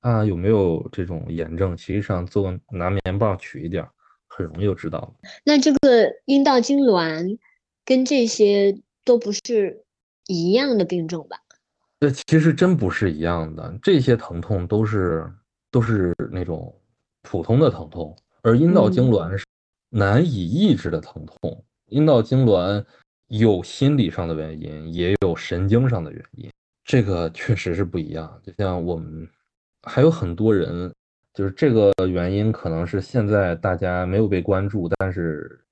啊，有没有这种炎症？实际上做拿棉棒取一点，很容易就知道了。那这个阴道痉挛跟这些都不是一样的病症吧？这，其实真不是一样的，这些疼痛都是都是那种普通的疼痛，而阴道痉挛是难以抑制的疼痛，阴道痉挛。有心理上的原因，也有神经上的原因，这个确实是不一样。就像我们还有很多人，就是这个原因可能是现在大家没有被关注，但是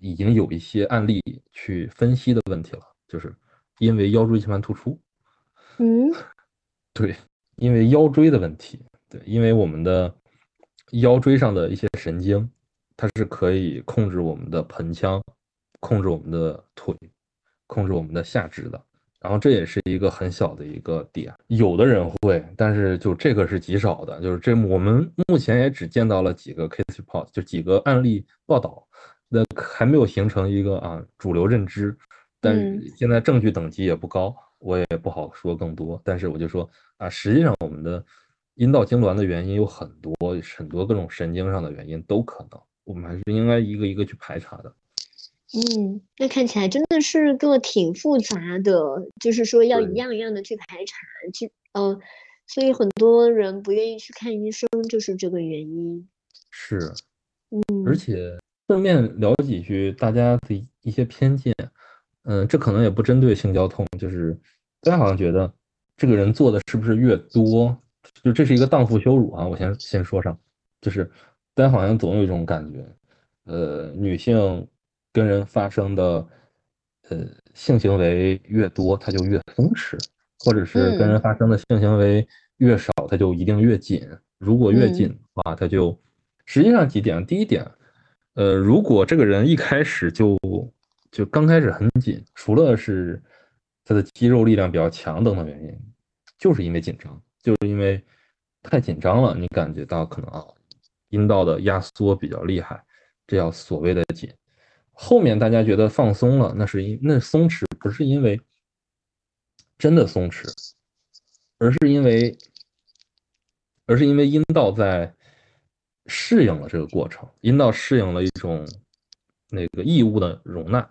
已经有一些案例去分析的问题了，就是因为腰椎间盘突出。嗯，对，因为腰椎的问题，对，因为我们的腰椎上的一些神经，它是可以控制我们的盆腔。控制我们的腿，控制我们的下肢的，然后这也是一个很小的一个点，有的人会，但是就这个是极少的，就是这我们目前也只见到了几个 case report，就几个案例报道，那还没有形成一个啊主流认知，但是现在证据等级也不高，我也不好说更多，但是我就说啊，实际上我们的阴道痉挛的原因有很多，很多各种神经上的原因都可能，我们还是应该一个一个去排查的。嗯，那看起来真的是个挺复杂的，就是说要一样一样的去排查，去呃，所以很多人不愿意去看医生，就是这个原因。是，嗯，而且顺便聊几句大家的一些偏见，嗯，这可能也不针对性交痛，就是大家好像觉得这个人做的是不是越多，就这是一个荡妇羞辱啊！我先先说上，就是大家好像总有一种感觉，呃，女性。跟人发生的，呃，性行为越多，他就越松弛；或者是跟人发生的性行为越少，他就一定越紧。如果越紧的话，他就实际上几点：第一点，呃，如果这个人一开始就就刚开始很紧，除了是他的肌肉力量比较强等等原因，就是因为紧张，就是因为太紧张了，你感觉到可能啊，阴道的压缩比较厉害，这叫所谓的紧。后面大家觉得放松了，那是因那松弛不是因为真的松弛，而是因为而是因为阴道在适应了这个过程，阴道适应了一种那个异物的容纳。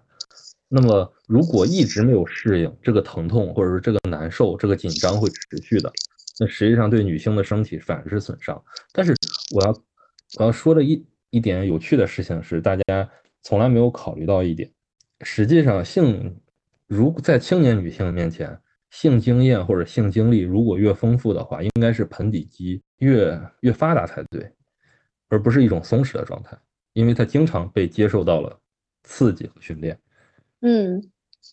那么如果一直没有适应，这个疼痛或者是这个难受、这个紧张会持续的，那实际上对女性的身体反而是损伤。但是我要我要说的一一点有趣的事情是，大家。从来没有考虑到一点，实际上性如在青年女性面前，性经验或者性经历如果越丰富的话，应该是盆底肌越越发达才对，而不是一种松弛的状态，因为它经常被接受到了刺激和训练。嗯，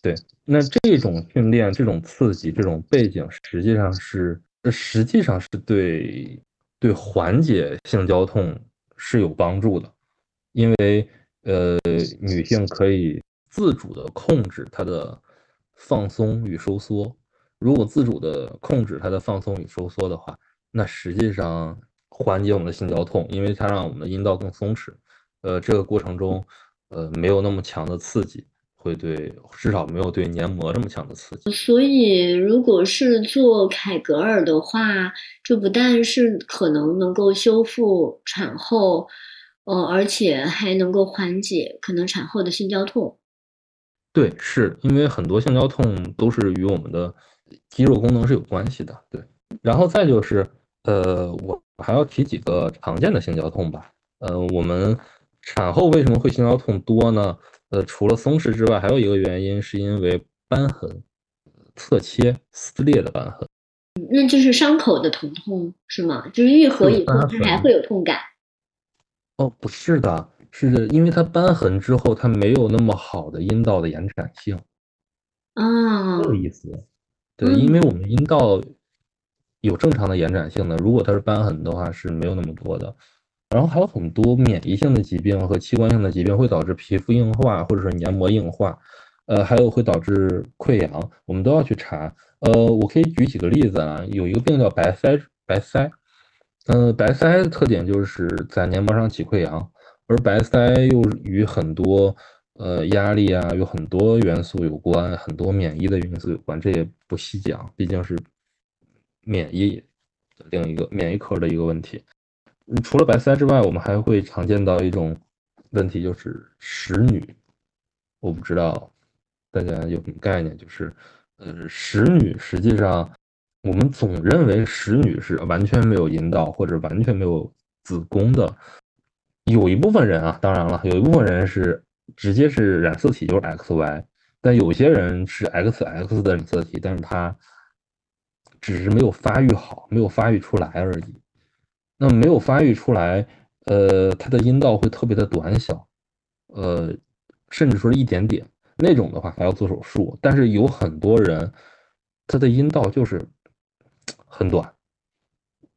对，那这种训练、这种刺激、这种背景，实际上是实际上是对对缓解性交痛是有帮助的，因为。呃，女性可以自主的控制她的放松与收缩。如果自主的控制她的放松与收缩的话，那实际上缓解我们的性交痛，因为它让我们的阴道更松弛。呃，这个过程中，呃，没有那么强的刺激，会对至少没有对黏膜那么强的刺激。所以，如果是做凯格尔的话，就不但是可能能够修复产后。哦，而且还能够缓解可能产后的性交痛。对，是因为很多性交痛都是与我们的肌肉功能是有关系的。对，然后再就是，呃，我还要提几个常见的性交痛吧。呃，我们产后为什么会性交痛多呢？呃，除了松弛之外，还有一个原因是因为瘢痕、侧切、撕裂的瘢痕。那就是伤口的疼痛是吗？就是愈合以后它还会有痛感。哦，不是的，是因为它瘢痕之后，它没有那么好的阴道的延展性啊，这个意思。对，因为我们阴道有正常的延展性的，如果它是瘢痕的话，是没有那么多的。然后还有很多免疫性的疾病和器官性的疾病会导致皮肤硬化或者是黏膜硬化，呃，还有会导致溃疡，我们都要去查。呃，我可以举几个例子啊，有一个病叫白塞，白腮。嗯，白塞的特点就是在黏膜上起溃疡，而白塞又与很多呃压力啊，有很多元素有关，很多免疫的因素有关，这也不细讲，毕竟是免疫的另一个免疫科的一个问题。除了白塞之外，我们还会常见到一种问题，就是石女。我不知道大家有什么概念，就是呃，石女实际上。我们总认为石女是完全没有阴道或者完全没有子宫的，有一部分人啊，当然了，有一部分人是直接是染色体就是 XY，但有些人是 XX 的染色体，但是他只是没有发育好，没有发育出来而已。那没有发育出来，呃，他的阴道会特别的短小，呃，甚至说一点点那种的话还要做手术。但是有很多人，他的阴道就是。很短，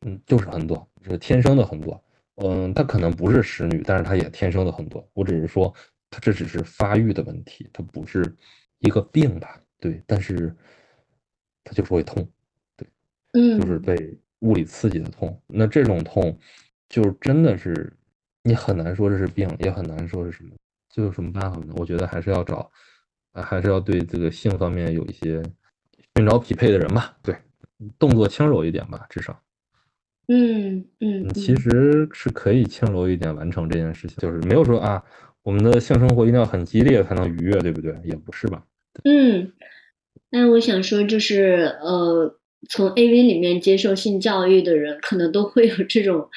嗯，就是很短，就是天生的很短。嗯，她可能不是使女，但是她也天生的很短。我只是说，她这只是发育的问题，它不是一个病吧？对，但是她就是会痛，对，嗯，就是被物理刺激的痛。那这种痛，就真的是你很难说这是病，也很难说是什么。就有什么办法呢？我觉得还是要找，还是要对这个性方面有一些寻找匹配的人吧。对。动作轻柔一点吧，至少，嗯嗯，其实是可以轻柔一点完成这件事情，就是没有说啊，我们的性生活一定要很激烈才能愉悦，对不对？也不是吧？嗯，那我想说，就是呃，从 AV 里面接受性教育的人，可能都会有这种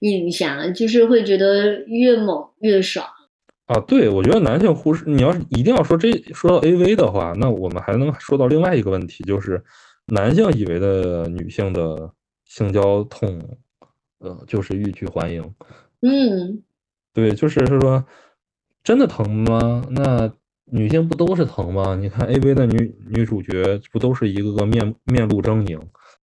印象，就是会觉得越猛越爽。啊，对，我觉得男性忽视，你要是一定要说这说到 AV 的话，那我们还能说到另外一个问题，就是男性以为的女性的性交痛，呃，就是欲拒还迎。嗯，对，就是说，真的疼吗？那女性不都是疼吗？你看 AV 的女女主角不都是一个个面面露狰狞，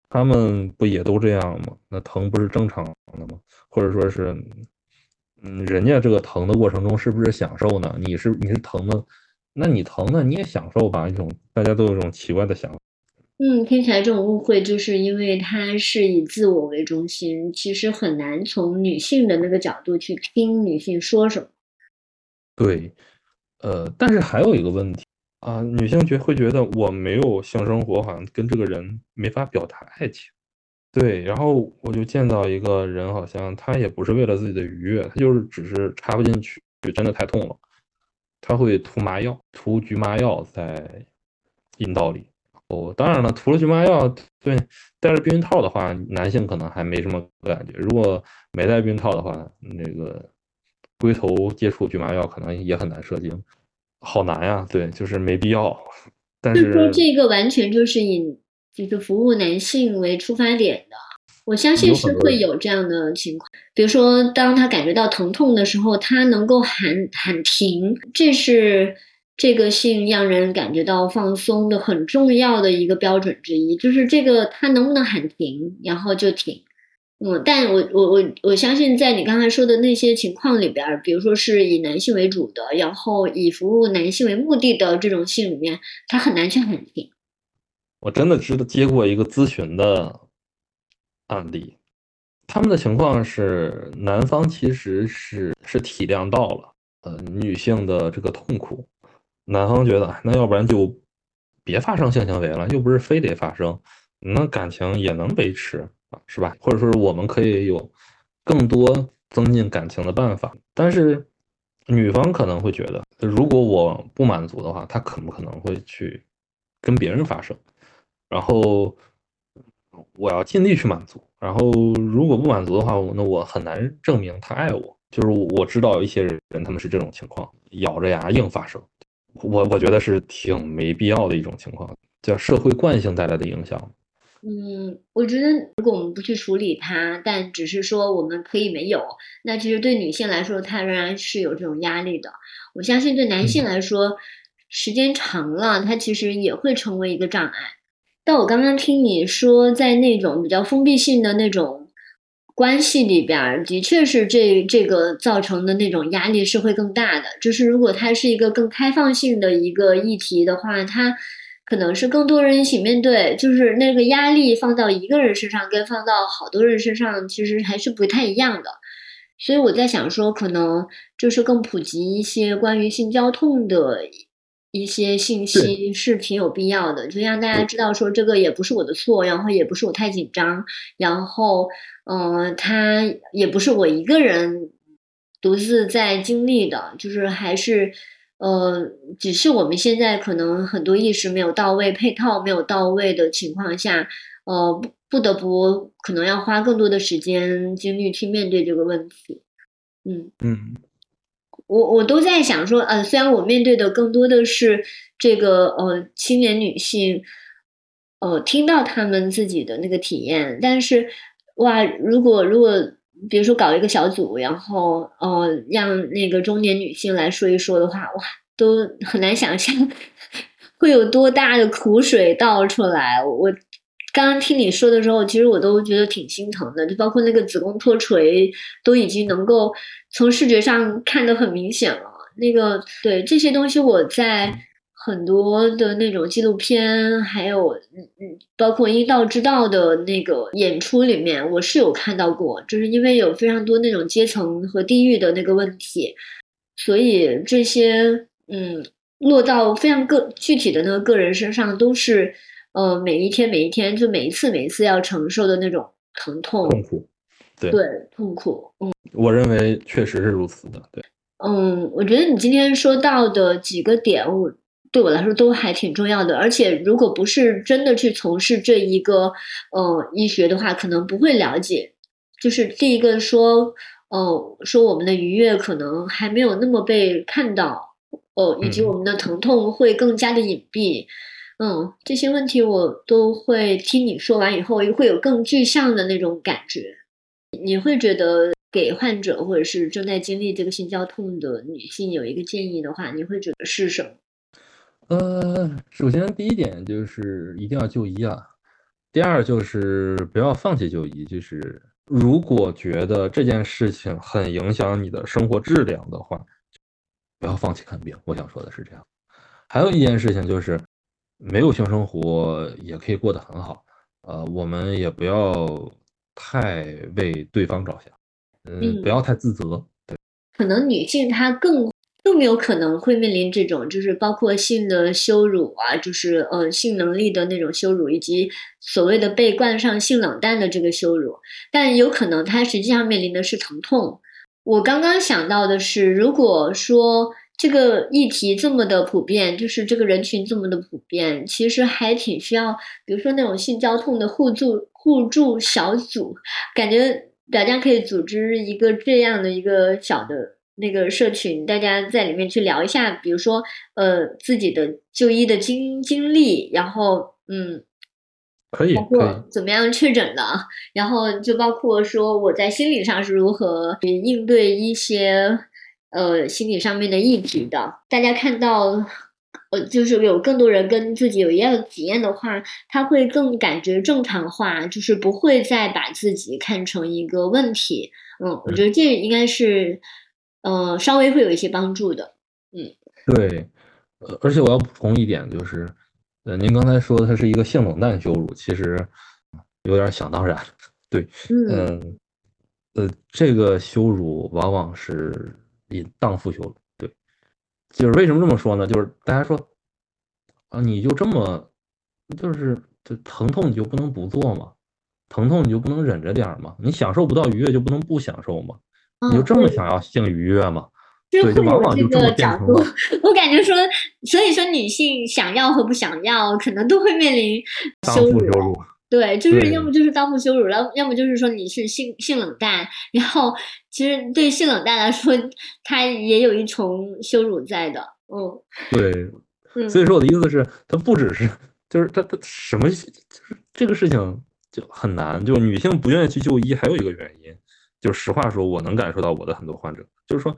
她们不也都这样吗？那疼不是正常的吗？或者说是？嗯，人家这个疼的过程中是不是享受呢？你是你是疼的，那你疼呢你也享受吧？一种大家都有一种奇怪的想法。嗯，听起来这种误会就是因为他是以自我为中心，其实很难从女性的那个角度去听女性说什么。对，呃，但是还有一个问题啊，女性觉会觉得我没有性生活，好像跟这个人没法表达爱情。对，然后我就见到一个人，好像他也不是为了自己的愉悦，他就是只是插不进去，真的太痛了，他会涂麻药，涂局麻药在阴道里。哦，当然了，涂了局麻药，对，戴着避孕套的话，男性可能还没什么感觉。如果没戴避孕套的话，那个龟头接触局麻药可能也很难射精，好难呀。对，就是没必要。但是说这个完全就是以。就是服务男性为出发点的，我相信是会有这样的情况。比如说，当他感觉到疼痛的时候，他能够喊喊停，这是这个性让人感觉到放松的很重要的一个标准之一。就是这个他能不能喊停，然后就停。嗯，但我我我我相信，在你刚才说的那些情况里边，比如说是以男性为主的，然后以服务男性为目的的这种性里面，他很难去喊停。我真的知道接过一个咨询的案例，他们的情况是男方其实是是体谅到了呃女性的这个痛苦，男方觉得那要不然就别发生性行为了，又不是非得发生，那感情也能维持啊，是吧？或者说我们可以有更多增进感情的办法，但是女方可能会觉得，如果我不满足的话，他可不可能会去跟别人发生？然后我要尽力去满足，然后如果不满足的话，那我很难证明他爱我。就是我知道有一些人，他们是这种情况，咬着牙硬发生。我我觉得是挺没必要的一种情况，叫社会惯性带来的影响。嗯，我觉得如果我们不去处理它，但只是说我们可以没有，那其实对女性来说，她仍然是有这种压力的。我相信对男性来说，时间长了，它其实也会成为一个障碍。但我刚刚听你说，在那种比较封闭性的那种关系里边，的确是这这个造成的那种压力是会更大的。就是如果它是一个更开放性的一个议题的话，它可能是更多人一起面对，就是那个压力放到一个人身上跟放到好多人身上，其实还是不太一样的。所以我在想说，可能就是更普及一些关于性交痛的。一些信息是挺有必要的，就让大家知道说这个也不是我的错，然后也不是我太紧张，然后嗯，他也不是我一个人独自在经历的，就是还是呃，只是我们现在可能很多意识没有到位，配套没有到位的情况下，呃，不不得不可能要花更多的时间精力去面对这个问题，嗯。嗯。我我都在想说，呃，虽然我面对的更多的是这个呃青年女性，呃，听到她们自己的那个体验，但是哇，如果如果比如说搞一个小组，然后呃让那个中年女性来说一说的话，哇，都很难想象 会有多大的苦水倒出来。我刚刚听你说的时候，其实我都觉得挺心疼的，就包括那个子宫脱垂，都已经能够。从视觉上看得很明显了，那个对这些东西，我在很多的那种纪录片，还有嗯嗯，包括医道之道的那个演出里面，我是有看到过，就是因为有非常多那种阶层和地域的那个问题，所以这些嗯落到非常个具体的那个个人身上，都是呃每一天每一天就每一次每一次要承受的那种疼痛痛苦。对痛苦，嗯，我认为确实是如此的。对，嗯，我觉得你今天说到的几个点，我对我来说都还挺重要的。而且，如果不是真的去从事这一个呃医学的话，可能不会了解。就是第一个说，呃，说我们的愉悦可能还没有那么被看到，哦，以及我们的疼痛会更加的隐蔽。嗯，嗯这些问题我都会听你说完以后，会有更具象的那种感觉。你会觉得给患者或者是正在经历这个性交痛的女性有一个建议的话，你会觉得是什么？呃，首先第一点就是一定要就医啊，第二就是不要放弃就医。就是如果觉得这件事情很影响你的生活质量的话，不要放弃看病。我想说的是这样。还有一件事情就是。没有性生活也可以过得很好，呃，我们也不要太为对方着想，嗯，不要太自责。对，可能女性她更更有可能会面临这种，就是包括性的羞辱啊，就是呃性能力的那种羞辱，以及所谓的被冠上性冷淡的这个羞辱，但有可能她实际上面临的是疼痛。我刚刚想到的是，如果说。这个议题这么的普遍，就是这个人群这么的普遍，其实还挺需要，比如说那种性交痛的互助互助小组，感觉大家可以组织一个这样的一个小的那个社群，大家在里面去聊一下，比如说呃自己的就医的经经历，然后嗯，可以，包括怎么样确诊的，然后就包括说我在心理上是如何应对一些。呃，心理上面的抑制的，大家看到，呃，就是有更多人跟自己有一样的体验的话，他会更感觉正常化，就是不会再把自己看成一个问题。嗯，我觉得这应该是，呃，稍微会有一些帮助的。嗯，对，呃，而且我要补充一点，就是，呃，您刚才说的它是一个性冷淡羞辱，其实有点想当然。对，嗯，呃，这个羞辱往往是。以荡妇羞辱，对，就是为什么这么说呢？就是大家说啊，你就这么，就是就疼痛你就不能不做吗？疼痛你就不能忍着点儿吗？你享受不到愉悦就不能不享受吗？你就这么想要性愉悦吗？对，就往往就这么变成了。我感觉说，所以说女性想要和不想要，可能都会面临羞辱。对，就是要么就是荡妇羞辱，要要么就是说你是性性冷淡，然后其实对性冷淡来说，它也有一重羞辱在的，嗯，对，所以说我的意思是，它不只是，就是它它什么，就是这个事情就很难，就女性不愿意去就医，还有一个原因，就实话说，我能感受到我的很多患者，就是说，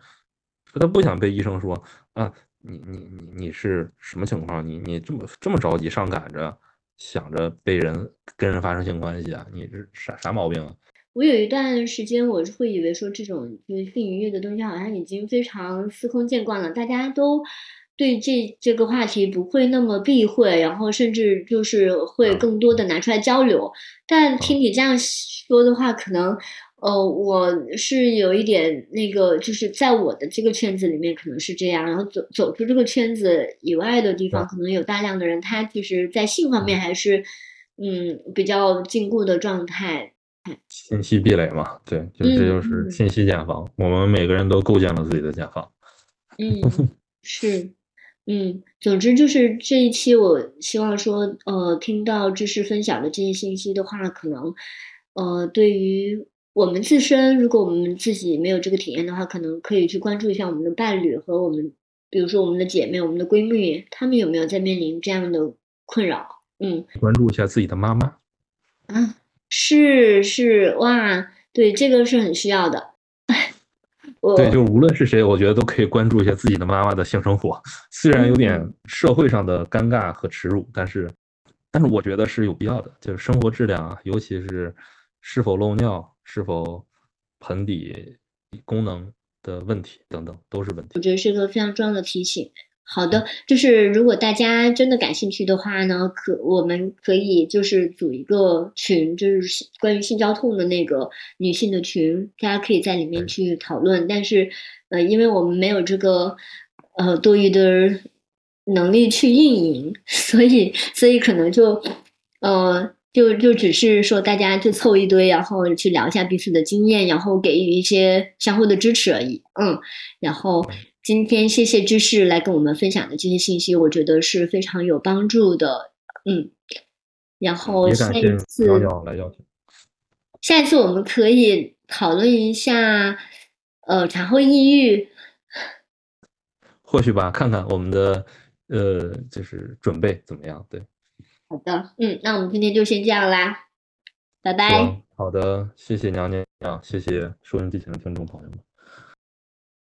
他不想被医生说啊，你你你你是什么情况？你你这么这么着急上赶着。想着被人跟人发生性关系啊，你这啥啥毛病啊？我有一段时间，我是会以为说这种就是性愉悦的东西，好像已经非常司空见惯了，大家都对这这个话题不会那么避讳，然后甚至就是会更多的拿出来交流。但听你这样说的话，可能。呃，我是有一点那个，就是在我的这个圈子里面可能是这样，然后走走出这个圈子以外的地方，可能有大量的人，他其实，在性方面还是嗯比较禁锢的状态。信息壁垒嘛，对，就这就是信息茧房，我们每个人都构建了自己的茧房。嗯，是，嗯，总之就是这一期，我希望说，呃，听到知识分享的这些信息的话，可能，呃，对于。我们自身，如果我们自己没有这个体验的话，可能可以去关注一下我们的伴侣和我们，比如说我们的姐妹、我们的闺蜜，她们有没有在面临这样的困扰？嗯，关注一下自己的妈妈。啊，是是哇，对，这个是很需要的。对，就无论是谁，我觉得都可以关注一下自己的妈妈的性生活，虽然有点社会上的尴尬和耻辱，但是，但是我觉得是有必要的，就是生活质量啊，尤其是是否漏尿。是否盆底功能的问题等等都是问题。我觉得是个非常重要的提醒。好的，就是如果大家真的感兴趣的话呢，可我们可以就是组一个群，就是关于性交痛的那个女性的群，大家可以在里面去讨论。但是，呃，因为我们没有这个呃多余的能力去运营，所以所以可能就呃。就就只是说大家就凑一堆，然后去聊一下彼此的经验，然后给予一些相互的支持而已。嗯，然后今天谢谢知识来跟我们分享的这些信息，我觉得是非常有帮助的。嗯，然后下一次来邀请，下一次我们可以讨论一下，呃，产后抑郁。或许吧，看看我们的呃，就是准备怎么样？对，好的，嗯，那我们今天就先这样啦，拜拜。好的，谢谢娘娘，谢谢收音机前的听众朋友们。